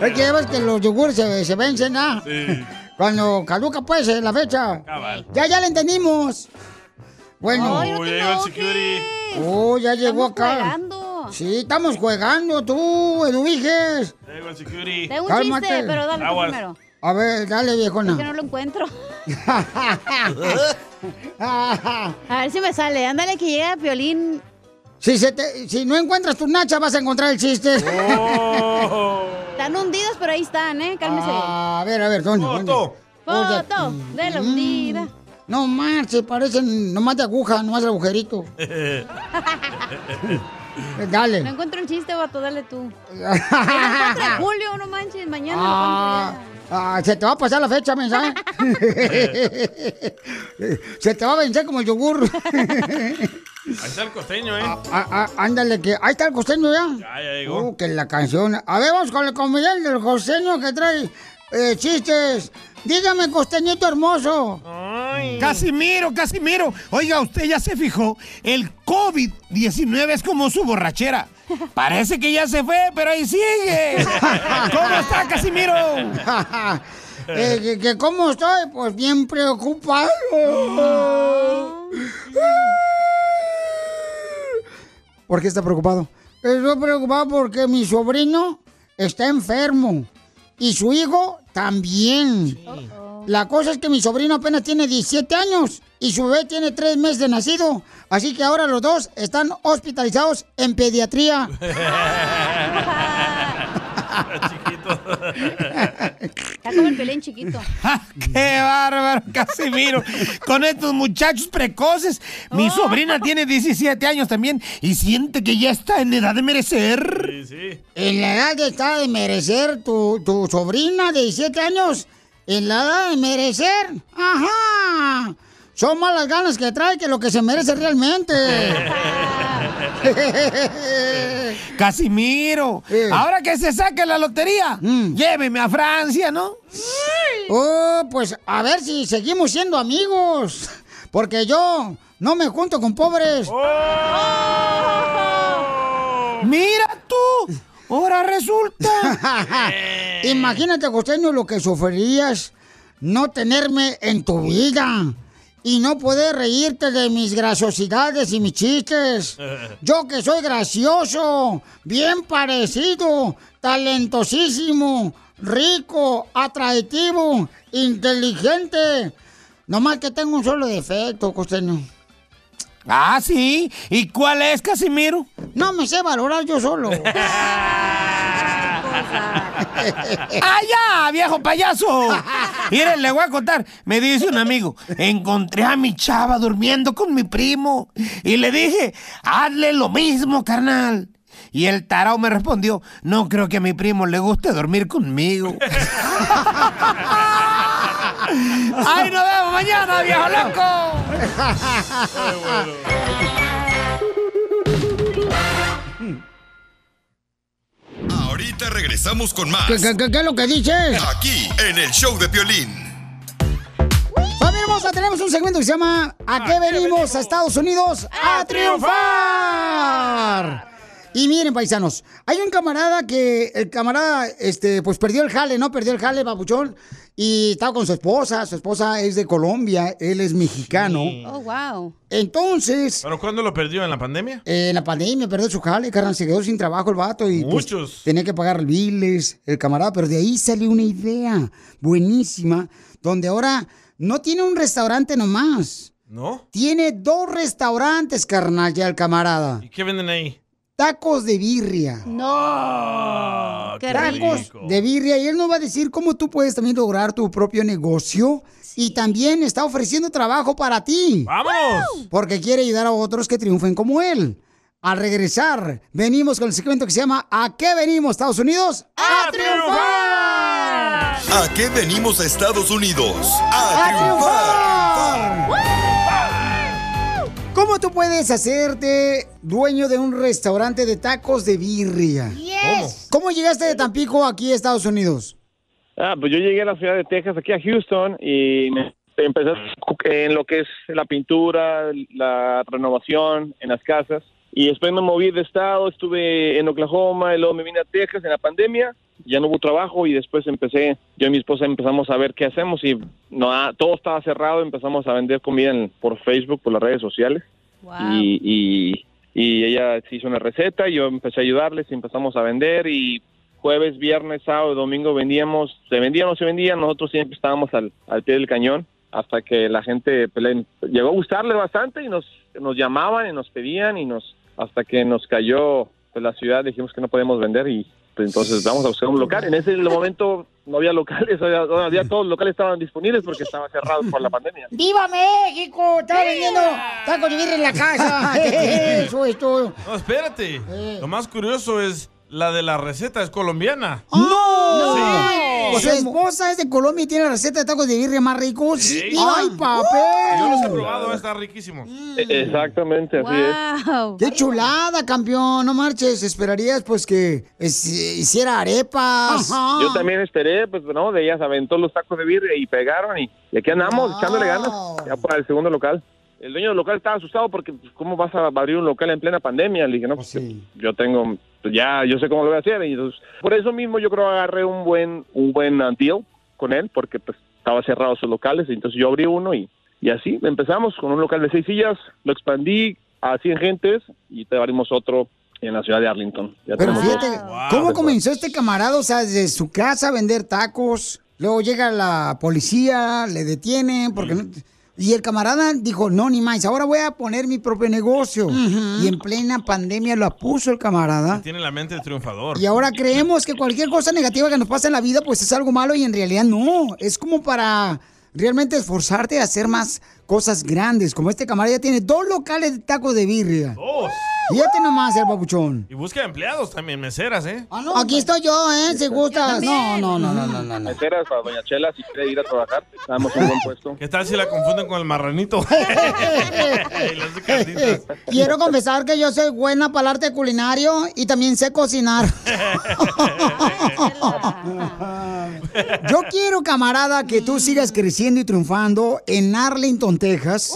Es que ves que los yogures se, se vencen, ¿ah? Sí. Cuando caduca, pues, eh, la fecha. Cabal. Ya, ya le entendimos. Bueno. Oh, ya llegó el security. Oh, ya llegó acá. jugando. Sí, estamos jugando, tú, Eduviges. Ya llegó el security. Tengo un Cálmate. chiste, pero dale Aguas. primero. A ver, dale, Es que viejona. no lo encuentro. A ver si me sale. Ándale que llega Piolín. Si, se te- si no encuentras tu nacha, vas a encontrar el chiste. Están hundidos, pero ahí están, ¿eh? Cálmese. a ver, a ver, ¿dónde? dónde? Foto de la hundida. No marche, parecen nomás de aguja, nomás el agujerito. Eh, Dale. No encuentro el chiste, vato, dale tú. Encontré, Julio, no manches, mañana Ah, ah, se te va a pasar la fecha, mensaje. se te va a vencer como el yogur. Ahí está el costeño, ¿eh? Ah, ándale, que ahí está el costeño ya. Ya, ya llegó. Uh, que la canción. A ver, vamos con el comediante del costeño que trae eh, chistes. Dígame, costeñito hermoso. Casimiro, Casimiro. Oiga, usted ya se fijó, el COVID-19 es como su borrachera. Parece que ya se fue, pero ahí sigue. ¿Cómo está, Casimiro? Eh, que, que ¿Cómo estoy? Pues bien preocupado. ¿Por qué está preocupado? Estoy preocupado porque mi sobrino está enfermo y su hijo también. La cosa es que mi sobrino apenas tiene 17 años y su bebé tiene 3 meses de nacido. Así que ahora los dos están hospitalizados en pediatría. Está como el Piolín chiquito. ¡Qué bárbaro, Casimiro! Con estos muchachos precoces. Mi sobrina tiene 17 años también y siente que ya está en edad de merecer. Sí, sí. En la edad que está de merecer tu, tu sobrina de 17 años. En la edad de merecer. Ajá. Son más las ganas que trae que lo que se merece realmente. Casimiro, ahora que se saque la lotería, lléveme a Francia, ¿no? Oh, pues a ver si seguimos siendo amigos. Porque yo no me junto con pobres. Mira tú, ahora resulta. Imagínate, costeño, lo que sufrirías no tenerme en tu vida y no poder reírte de mis graciosidades y mis chistes. Yo que soy gracioso, bien parecido, talentosísimo, rico, atractivo, inteligente. Nomás que tengo un solo defecto, costeño. Ah, sí. ¿Y cuál es, Casimiro? No me sé valorar yo solo. ¡Ah, ya, viejo payaso! Miren, le voy a contar. Me dice un amigo, encontré a mi chava durmiendo con mi primo. Y le dije, hazle lo mismo, carnal. Y el tarao me respondió, no creo que a mi primo le guste dormir conmigo. ¡Ay, nos vemos mañana, viejo loco! Ahorita regresamos con más. ¿Qué, qué- qué- qué es lo que dices? Aquí, en el show de Piolín. hermosa, tenemos un segmento que se llama ¿A qué venimos a Estados Unidos? ¡A triunfar! Y miren, paisanos, hay un camarada que, el camarada, este, pues perdió el jale, ¿no? Perdió el jale, babuchón, y estaba con su esposa, su esposa es de Colombia, él es mexicano. Oh, wow. Entonces, ¿Pero cuándo lo perdió? ¿En la pandemia? eh, en la pandemia perdió su jale, carnal, se quedó sin trabajo el vato y pues, tenía que pagar biles, el camarada, pero de ahí salió una idea buenísima, donde ahora no tiene un restaurante nomás. ¿No? Tiene dos restaurantes, carnal, ya el camarada. ¿Y qué venden ahí? Tacos de birria. Ah, qué Tacos de birria. Y él nos va a decir cómo tú puedes también lograr tu propio negocio. Y también está ofreciendo trabajo para ti. ¡Vámonos! Porque quiere ayudar a otros que triunfen como él. Al regresar, venimos con el segmento que se llama ¿A qué venimos, Estados Unidos? ¡A triunfar! ¿A qué venimos a Estados Unidos? ¡A, ¿Cómo tú puedes hacerte dueño de un restaurante de tacos de birria? ¿Cómo llegaste de Tampico aquí a Estados Unidos? Ah, pues yo llegué a la ciudad de Texas, aquí a Houston, y me empecé en lo que es la pintura, la renovación en las casas. Y después me moví de estado, estuve en Oklahoma, y luego me vine a Texas en la pandemia. Ya no hubo trabajo y después empecé, yo y mi esposa empezamos a ver qué hacemos y no, ah, todo estaba cerrado, empezamos a vender comida en- por Facebook, por las redes sociales. Y, y, y ella se hizo una receta, y yo empecé a ayudarles y empezamos a vender y jueves, viernes, sábado, domingo vendíamos, se vendía o no se vendía, nosotros siempre estábamos al, al pie del cañón hasta que la gente pues, le llegó a gustarle bastante y nos, nos llamaban y nos pedían y nos hasta que nos cayó pues, la ciudad dijimos que no podemos vender y pues, entonces vamos a buscar un local. En ese momento no había locales, había, había- todos los locales estaban disponibles porque estaban cerrados por la pandemia. ¡Viva México! Estaba vendiendo tacos de birria en la casa. Eso es todo. No, espérate. Lo más curioso es la de la receta es colombiana. ¡No! Sí. Su esposa es de Colombia y tiene la receta de tacos de birria más ricos. Sí. ¡Ay, Yo papel! los he probado, está riquísimo. E- Exactamente, así es. ¡Qué chulada, campeón! No marches, esperarías pues que es- hiciera arepas. Yo también esperé, pues no, de ellas aventó los tacos de birria y pegaron y, y aquí andamos echándole ganas ya para el segundo local. El dueño del local estaba asustado porque pues, cómo vas a abrir un local en plena pandemia. Le dije, no, pues yo tengo, pues, ya, yo sé cómo lo voy a hacer. Y entonces, por eso mismo yo creo que agarré un buen, un buen uh, deal con él porque pues estaba cerrado sus locales. Y entonces yo abrí uno y, y así empezamos con un local de seis sillas, lo expandí a 100 gentes y te abrimos otro en la ciudad de Arlington. Ya Pero fíjate, dos. ¿cómo comenzó este camarada? O sea, desde su casa a vender tacos, luego llega la policía, le detienen, porque no- Y el camarada dijo, no, ni más, ahora voy a poner mi propio negocio. Y en plena pandemia lo puso el camarada. Tiene la mente de triunfador. Y ahora creemos que cualquier cosa negativa que nos pasa en la vida, pues es algo malo y en realidad no. Es como para realmente esforzarte a hacer más cosas grandes. Como este camarada ya tiene dos locales de tacos de birria. Dos. Fíjate nomás el babuchón. Y busca empleados también, meseras, ¿eh? Aquí estoy yo, ¿eh? Si gustas. No, no, no, no, no, no. no. Meseras para Doña Chela si quiere ir a trabajar. Damos un buen puesto. ¿Qué tal si la confunden con el marranito? Quiero confesar que yo soy buena para el arte culinario y también sé cocinar. Yo quiero, camarada, que tú sigas creciendo y triunfando en Arlington, Texas.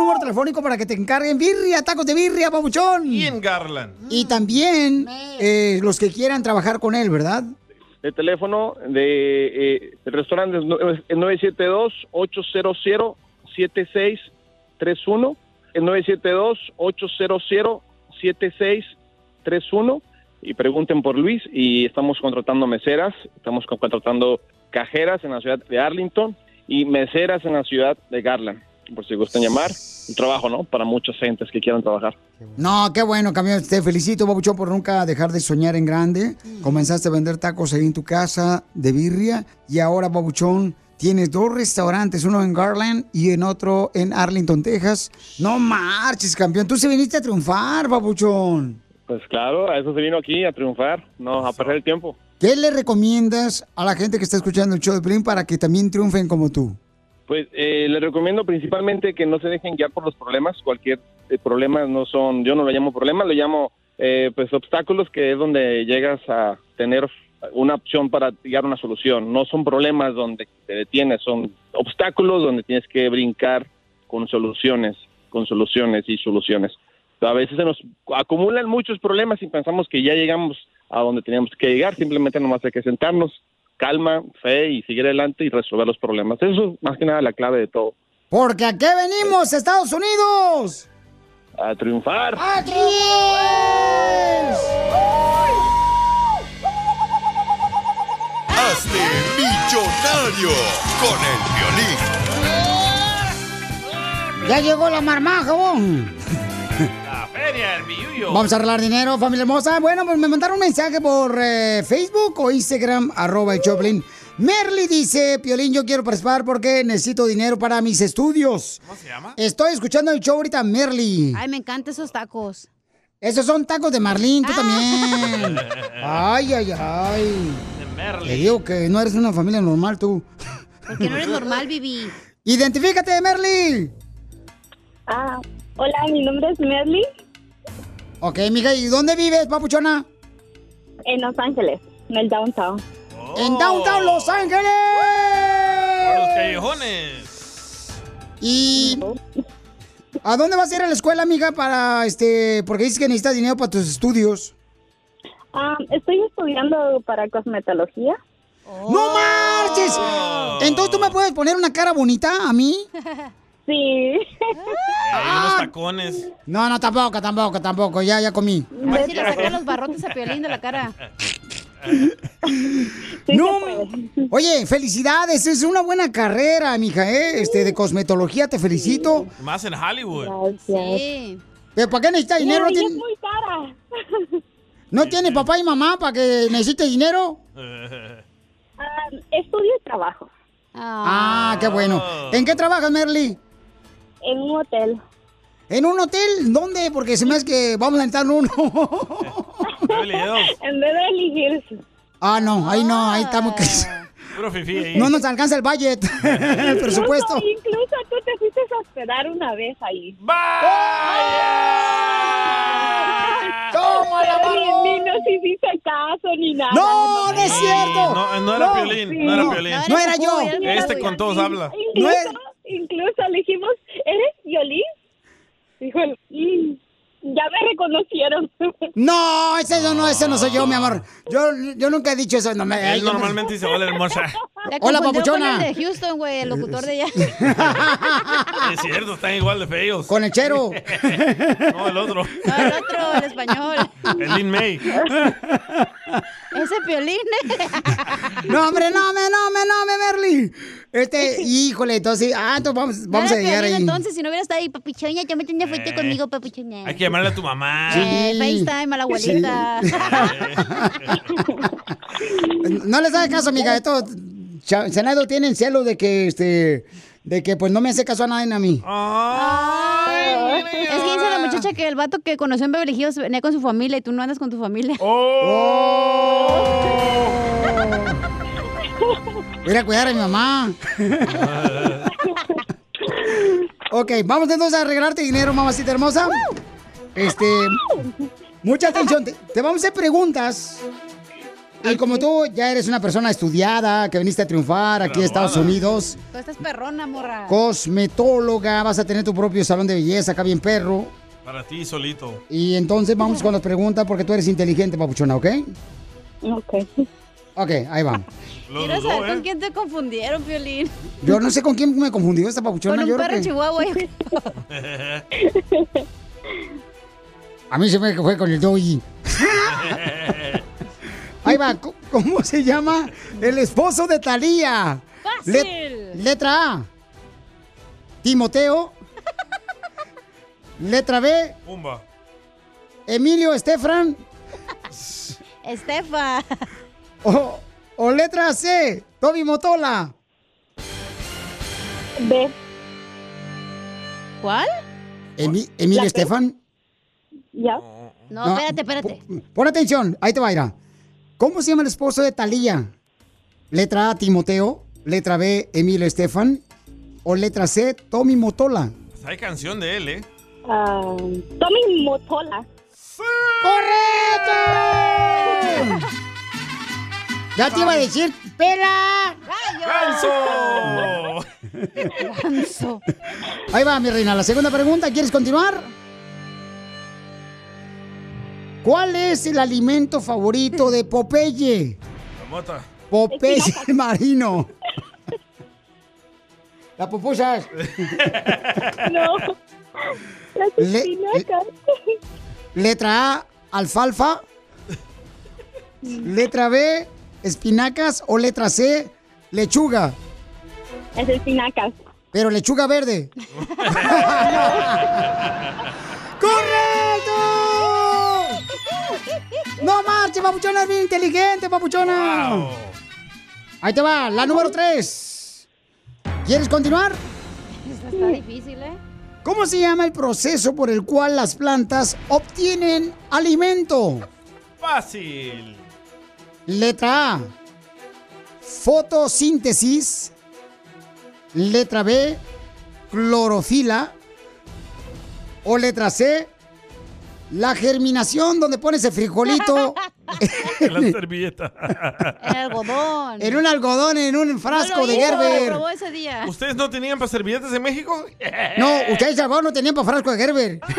Número telefónico para que te encarguen birria, tacos de birria, babuchón. Y en Garland. Y también eh, los que quieran trabajar con él, ¿verdad? El teléfono de eh, el restaurante es nue- es 972-800-7631. El 972-800-7631. Y pregunten por Luis. Y estamos contratando meseras, estamos con- contratando cajeras en la ciudad de Arlington y meseras en la ciudad de Garland. Por si gustan llamar. Un trabajo, ¿no? Para muchas gentes que quieran trabajar. No, qué bueno, campeón. Te felicito, Babuchón, por nunca dejar de soñar en grande. Comenzaste a vender tacos ahí en tu casa de birria. Y ahora, Babuchón, tienes dos restaurantes, uno en Garland y en otro en Arlington, Texas. No marches, campeón. Tú se viniste a triunfar, Babuchón. Pues claro, a eso se vino aquí, a triunfar, no a perder el tiempo. ¿Qué le recomiendas a la gente que está escuchando el show de Pelín para que también triunfen como tú? Pues eh, les recomiendo principalmente que no se dejen guiar por los problemas. Cualquier eh, problema no son, yo no lo llamo problema, lo llamo eh, pues obstáculos, que es donde llegas a tener una opción para llegar a una solución. No son problemas donde te detienes, son obstáculos donde tienes que brincar con soluciones, con soluciones y soluciones. A veces se nos acumulan muchos problemas y pensamos que ya llegamos a donde teníamos que llegar, simplemente nomás hay que sentarnos, calma, fe y seguir adelante y resolver los problemas. Eso es más que nada la clave de todo. Porque ¿a qué venimos, Estados Unidos? A triunfar. ¡Aquí Hazte millonario con el violín. Ya llegó la marmaja, vos. La feria, el billuyo. Vamos a arreglar dinero, familia hermosa. Bueno, pues me mandaron un mensaje por eh, Facebook o Instagram, arroba el Choplin. Merly dice, Piolín, yo quiero participar porque necesito dinero para mis estudios. ¿Cómo se llama? Estoy escuchando el show ahorita, Merly. Ay, me encantan esos tacos. Esos son tacos de Marlín, tú también. Ay, ay, ay. Te digo que no eres una familia normal, tú. Porque no eres normal, Vivi. Identifícate, Merly. Ah, hola, mi nombre es Merly, Ok, mija, ¿y dónde vives, papuchona? en Los Ángeles, en el downtown. En Downtown Los Ángeles. Por los callejones. ¿Y a dónde vas a ir a la escuela, amiga, para este, porque dices que necesitas dinero para tus estudios? Ah, estoy estudiando para cosmetología. ¡No marches! Entonces tú me puedes poner una cara bonita a mí. Sí. Hay unos tacones. No, no, tampoco, tampoco, tampoco. Ya, ya comí. A ver si le sacan los barrotes a Piolín de la cara. no, oye, felicidades, es una buena carrera, mija, ¿eh? Este, de cosmetología, te felicito. Más en Hollywood. Sí. ¿Pero para qué necesita dinero? ¿No Ay, es muy cara. ¿no tiene papá y mamá para que necesite dinero? Ah, estudio y trabajo Ah, qué bueno. ¿En qué trabajas, Merly? En un hotel. ¿En un hotel? ¿Dónde? Porque se me hace que vamos a entrar en uno. En Beverly Hills. ah, no, ahí no, ahí estamos. Ahí. No nos alcanza el budget, el presupuesto. Incluso, incluso tú te fuiste a hospedar una vez ahí. ¡Toma la Pero ni, ni nos hiciste caso ni nada. No, no es cierto. No, no era No, Piolín, sí. no era Piolín. No era yo. Este con todos habla. Incluso, incluso le dijimos, ¿eres violín? Dijo, él, "Mm, ya me reconocieron. No, ese no, no, ese no soy yo, mi amor. Yo, yo nunca he dicho eso. No, me, Él normalmente dice hola hermosa. La Hola, papuchona. Con el de Houston, güey, el locutor de allá. Es cierto, están igual de feos. Con el chero. No, el otro. No, el otro, el español. El Lin May. Ese Piolín. No, hombre, no, me, no, me, no, me, Merly. Este, híjole, entonces, ah, entonces vamos, vamos a llegar ahí. Entonces, si no hubiera estado ahí, papuchoña, ya me tenía fuerte Eh. conmigo, papuchoña. Hay que llamarle a tu mamá. Eh, FaceTime a la abuelita. No les hagas caso, amiga. Esto, Senado tienen celo de que, este, de que, pues, no me hace caso a nadie a mí. Es que dice la muchacha que el vato que conoció en Beverly Hills venía con su familia y tú no andas con tu familia. Voy a cuidar a mi mamá. ok, vamos entonces a arreglarte dinero, mamacita hermosa. Este, mucha atención. Te, te vamos a hacer preguntas. Y como tú ya eres una persona estudiada, que viniste a triunfar aquí a Estados. Unidos, Tú estás perrona, morra. cosmetóloga, vas a tener tu propio salón de belleza acá bien perro. Para ti solito. Y entonces vamos con las preguntas porque tú eres inteligente, papuchona, ¿ok? Ok. Ok, ahí va. Lo Quiero dudó, saber con ¿eh? quién te confundieron, Piolín. Yo no sé con quién me confundió esta papuchona. Con un yo perro que- chihuahua. A mí se me fue con el doggy. Ahí va, ¿cómo se llama? El esposo de Talía. Fácil. letra A. Timoteo. Letra B. Pumba. Emilio Estefran. Estefa. O, o letra C. Toby Motola. B. ¿Cuál? Emi- Emilio. Estefan. ¿Ya? No, No, espérate, espérate. Pon atención, ahí te va a ir. ¿Cómo se llama el esposo de Talía? Letra A, Timoteo. Letra B, Emilio Estefan. O letra C, Tommy Motola. Pues hay canción de él, ¿eh? Ah, Tommy Motola. ¡Correcto! Ya te iba a decir, ¡pela! ¡Ganso! Ganso. Ahí va, mi reina. La segunda pregunta, ¿quieres continuar? ¿Cuál es el alimento favorito de Popeye? La mota. Popeye marino. Las pupusas. No. Las Le- espinacas. Letra A, alfalfa. Letra B, espinacas. O letra C, lechuga. Las espinacas. Pero lechuga verde. ¡Correcto! ¡No marches, papuchona! Es bien inteligente, papuchona. Ahí te va, la número 3. ¿Quieres continuar? Esta está difícil, ¿eh? ¿Cómo se llama el proceso por el cual las plantas obtienen alimento? Fácil. Letra A, fotosíntesis. Letra B, clorofila. O letra C, la germinación donde pones el frijolito En la servilleta. En algodón. en un algodón, en un frasco No lo de hizo, Gerber. lo probó ese día. ¿Ustedes no tenían para servilletas en México? No, ustedes Salvador no tenían para frasco de Gerber.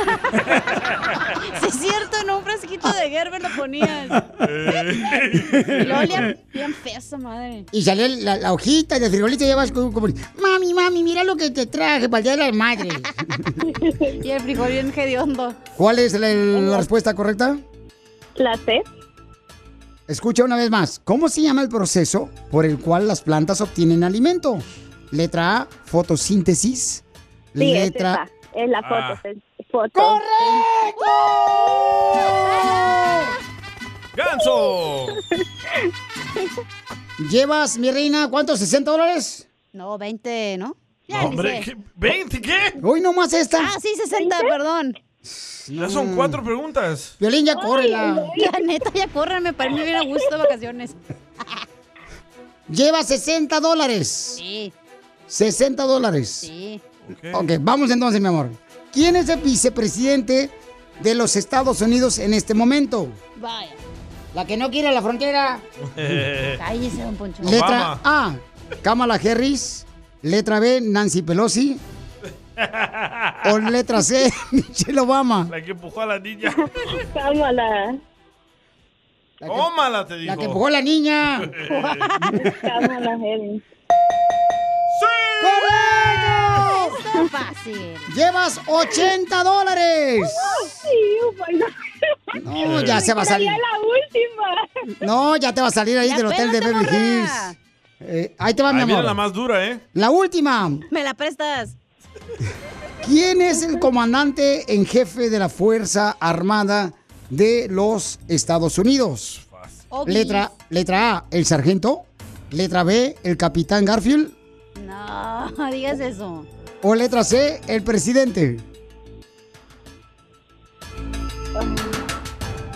Sí, es cierto, en un frasquito de Gerber lo ponías. Y lo olía bien fea esa madre. Y salía la, la hojita del frijolito y llevas como, como, mami, mami, mira lo que te traje para el día de la madre. Y el frijol bien hediondo. ¿Cuál es la, la respuesta correcta? La C. Escucha una vez más. ¿Cómo se llama el proceso por el cual las plantas obtienen alimento? Letra A, fotosíntesis. Sí, es Letra. Es la foto. Ah. es foto. ¡Ganso! ¿Llevas, mi reina, cuántos? ¿60 dólares? No, 20, ¿no? Ya No, hombre. ¿qué? ¿20 qué? Hoy nomás esta. Ah, sí, 60, perdón. Ya son cuatro preguntas. Violín, ya córrela. La neta, ya córranme, para mí bien a gusto de vacaciones. Lleva 60 dólares. Sí, 60 dólares. sí. Ok, vamos entonces, mi amor. ¿Quién es el vicepresidente de los Estados Unidos en este momento? Vaya. La que no quiere la frontera. Cállese, don Poncho. Letra A, Kamala Harris. Letra B, Nancy Pelosi. O letra C, Michelle Obama. La que empujó a la niña. Cámala. Tómala, te digo. La que empujó a la niña. Cámala, Helen. ¡Correcto! Está fácil. Llevas 80 dólares. Sí. No, ya se va a salir. La última. No, ya te va a salir ahí del hotel de Beverly. Hills. Eh, ahí te va, mi amor. la más dura, ¿eh? La última. ¿Me la prestas? ¿Quién es el comandante en jefe de la Fuerza Armada de los Estados Unidos? Letra, letra A, el sargento. Letra B, el capitán Garfield. No, digas eso. O letra C, el presidente.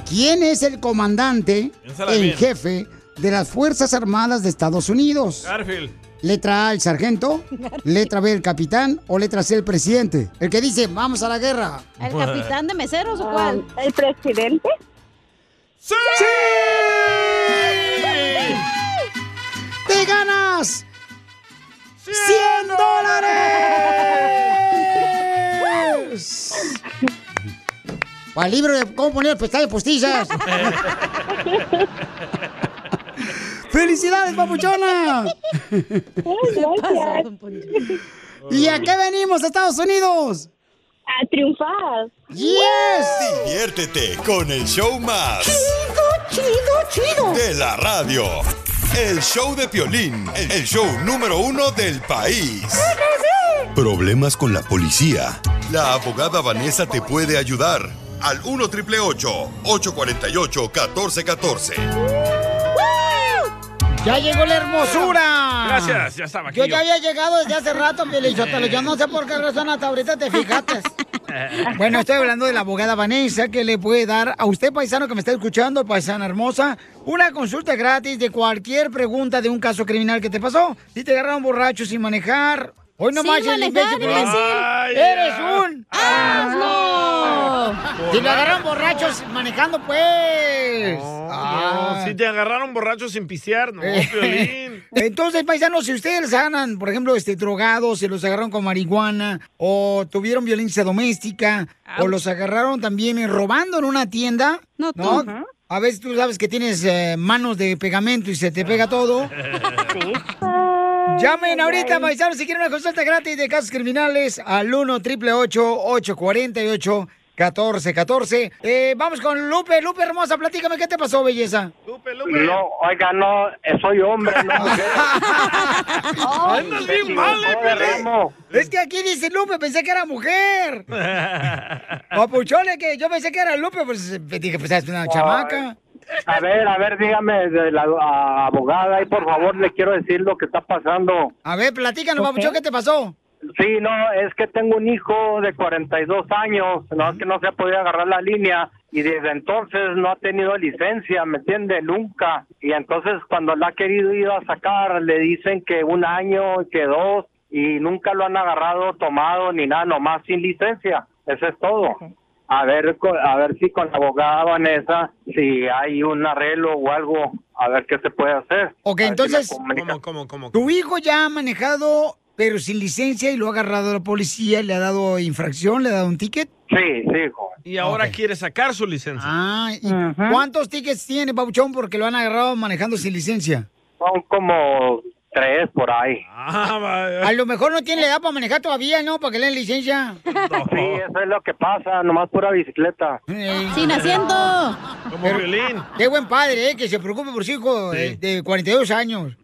¿Quién es el comandante Piénsala en bien. jefe de las Fuerzas Armadas de Estados Unidos? Garfield. Letra A, el sargento. Letra B, el capitán. O letra C, el presidente. El que dice, vamos a la guerra. ¿El capitán de meseros o cuál? ¿El presidente? ¡Sí! ¡Te ganas! ¡100 dólares! Para el libro de cómo poner pestañas postizas. ¡Felicidades, papuchona! ¿Y a qué venimos, Estados Unidos? A triunfar. ¡Yes! Diviértete con el show más. Chido, chido, chido. De la radio. El show de Piolín. El show número uno del país. Problemas con la policía. La abogada Vanessa te puede ayudar. Al 1 triple 848 1414. ¡Ya llegó la hermosura! Gracias, ya estaba aquí. Yo yo. ya había llegado desde hace rato, Pielichotelo. Yo no sé por qué razón hasta ahorita te fijaste. Bueno, estoy hablando de la abogada Vanessa que le puede dar a usted, paisano que me está escuchando, paisana hermosa, una consulta gratis de cualquier pregunta de un caso criminal que te pasó. Si te agarraron borracho sin manejar. Hoy no más el manejar, imbécil, ¡Eres un ¡Asno! Te Si lo agarran borrachos manejando, pues. No, Ah. si te agarraron borrachos sin pisear, no, Eh. Piolín. Entonces, paisanos, si ustedes les agarran, por ejemplo, este, drogados, se los agarraron con marihuana, o tuvieron violencia doméstica, o los agarraron también eh, robando en una tienda, ¿no? tú. A veces tú sabes que tienes eh, manos de pegamento y se te pega todo. Llamen ahorita, paisanos, si quieren una consulta gratis de casos criminales al 1 888 848 1414 eh, Vamos con Lupe. Lupe, hermosa, platícame qué te pasó, belleza. No, oiga, no, eh, soy hombre, no mujer. Andas bien mal, eh, Pelín. ramo. Es que aquí dice Lupe, pensé que era mujer. Papuchole, que yo pensé que era Lupe, pues dije, pues es una chamaca. A ver, a ver, dígame, de la a- abogada, y por favor le quiero decir lo que está pasando. A ver, platícanos, Papuchón, ¿qué te pasó? Sí, no, es que tengo un hijo de 42 años, no es que no se ha podido agarrar la línea y desde entonces no ha tenido licencia, ¿me entiende? Nunca. Y entonces cuando la ha querido ir a sacar, le dicen que un año, que dos, y nunca lo han agarrado, tomado, ni nada, nomás sin licencia. Eso es todo. A ver, co- a ver si con la abogada Vanessa, si hay un arreglo o algo, a ver qué se puede hacer. Ok, A si entonces, comunica. ¿Cómo, cómo? Tu hijo ya ha manejado, pero sin licencia, y lo ha agarrado la policía, le ha dado infracción, le ha dado un ticket. Sí, sí, joven. Y ahora quiere sacar su licencia. Ah, ¿y cuántos tickets tiene, Papuchón, porque lo han agarrado manejando sin licencia? Son como tres por ahí. A lo mejor no tiene la edad para manejar todavía, ¿no? Para que le den licencia. Sí, eso es lo que pasa, nomás pura bicicleta. Sin asiento. Como violín. Qué buen padre, ¿eh? Que se preocupe por su hijo eh, de 42 años.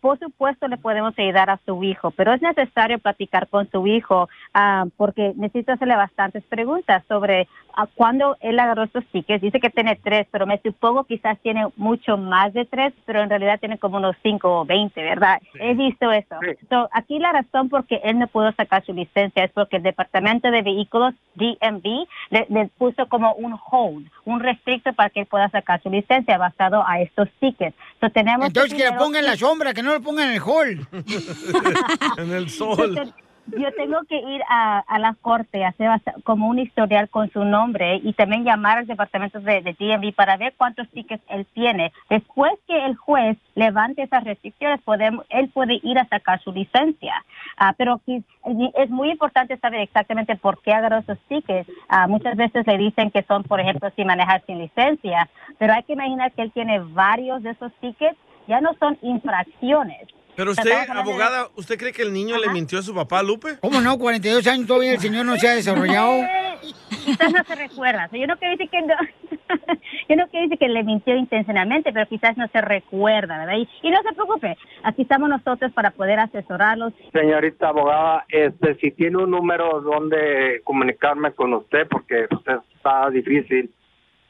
Por supuesto le podemos ayudar a su hijo, pero es necesario platicar con su hijo ah, porque necesito hacerle bastantes preguntas sobre ah, cuándo él agarró estos tickets. Dice que tiene tres, pero me supongo quizás tiene mucho más de tres, pero en realidad tiene como unos cinco o veinte, ¿verdad? He visto eso. So, aquí la razón por qué él no pudo sacar su licencia es porque el Departamento de Vehículos, DMV, le, le puso como un hold, un restricto para que él pueda sacar su licencia basado a estos tickets. So, tenemos Entonces que le primero- pongan la sombra, que no lo pongan en el hall. en el Yo, te- yo tengo que ir a, a la corte, hacer como un historial con su nombre y también llamar al departamento de, de DMV para ver cuántos tickets él tiene. Después que el juez levante esas restricciones, podemos, él puede ir a sacar su licencia. Ah, pero es muy importante saber exactamente por qué agarró esos tickets. Ah, muchas veces le dicen que son, por ejemplo, sin manejar sin licencia, pero hay que imaginar que él tiene varios de esos tickets, ya no son infracciones. Pero usted, abogada, ¿usted cree que el niño le mintió a su papá, Lupe? ¿Cómo no? 42 años todavía el señor no se ha desarrollado. Quizás no se recuerda. O sea, yo no quiero decir que no, yo no quiero decir que le mintió intencionalmente, pero quizás no se recuerda, ¿verdad? Y, y no se preocupe, aquí estamos nosotros para poder asesorarlos. Señorita abogada, este, si tiene un número donde comunicarme con usted, porque usted está difícil.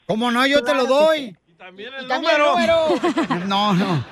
¿Cómo no? Yo te lo doy. También el número. No, no.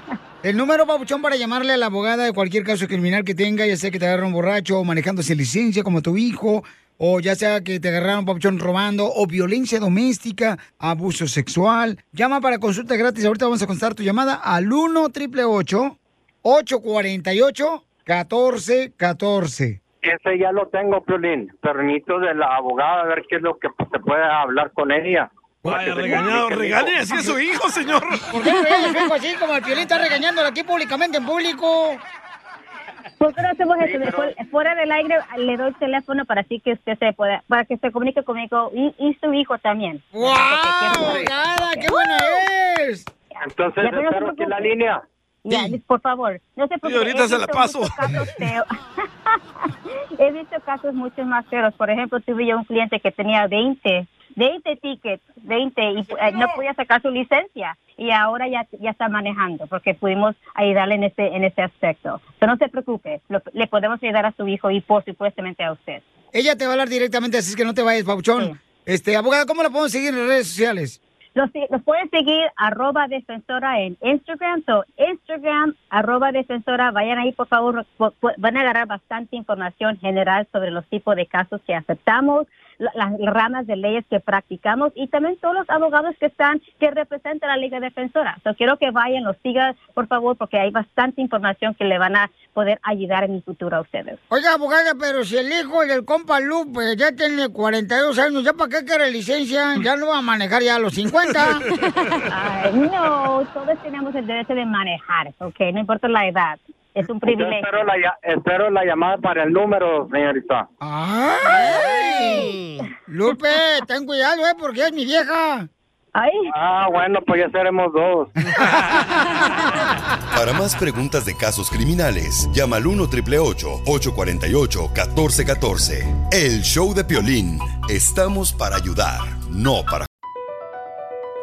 El número, papuchón, para llamarle a la abogada de cualquier caso criminal que tenga, ya sea que te agarraron borracho o manejando sin licencia como tu hijo, o ya sea que te agarraron, papuchón, robando, o violencia doméstica, abuso sexual. Llama para consulta gratis. Ahorita vamos a contestar tu llamada al 1 888 848 1414 Ese ya lo tengo, Piolín. Permiso de la abogada, a ver qué es lo que se puede hablar con ella. Vaya, regañado, regañe así a su hijo, señor. ¿Por qué regañas a su hijo así como el Piolín está regañándolo aquí públicamente en público? ¿Por qué no hacemos eso? Después, fuera del aire le doy el teléfono para así que usted se pueda, para que se comunique conmigo y, y su hijo también. ¡Wow! abogada, qué buena es! Entonces, Ya, pero no espero aquí en la línea. Ya, por favor, no se preocupe. ahorita He se la paso. He visto casos mucho más feos. Por ejemplo, tuve yo un cliente que tenía 20, 20 tickets, 20, y eh, no podía sacar su licencia. Y ahora ya, ya está manejando porque pudimos ayudarle en ese, en ese aspecto. Pero no se preocupe, lo- le podemos ayudar a su hijo y por supuestamente a usted. Ella te va a hablar directamente, así que no te vayas, Pauchón. Este, abogada, ¿cómo la podemos seguir en las redes sociales? Los, los pueden seguir arroba defensora en Instagram. So, Instagram arroba defensora. Vayan ahí, por favor. Van a agarrar bastante información general sobre los tipos de casos que aceptamos, la- las ramas de leyes que practicamos y también todos los abogados que están, que representan a la Liga Defensora. So, quiero que vayan, los sigan, por favor, porque hay bastante información que le van a poder ayudar en el futuro a ustedes. Oiga, abogada, pero si el hijo del compa Lupe ya tiene 42 años, ¿ya para qué quiere licencia? Ya no va a manejar ya a los 50. Ay, no, todos tenemos el derecho de manejar, ¿ok? No importa la edad. Es un Yo privilegio. espero la, ya- espero la llamada para el número, señorita. ¡Ay! Lupe, ten cuidado, ¿eh? Porque es mi vieja. Ah, bueno, pues ya seremos dos. Para más preguntas de casos criminales, llama al 1 848 1414 El show de Piolín. Estamos para ayudar, no para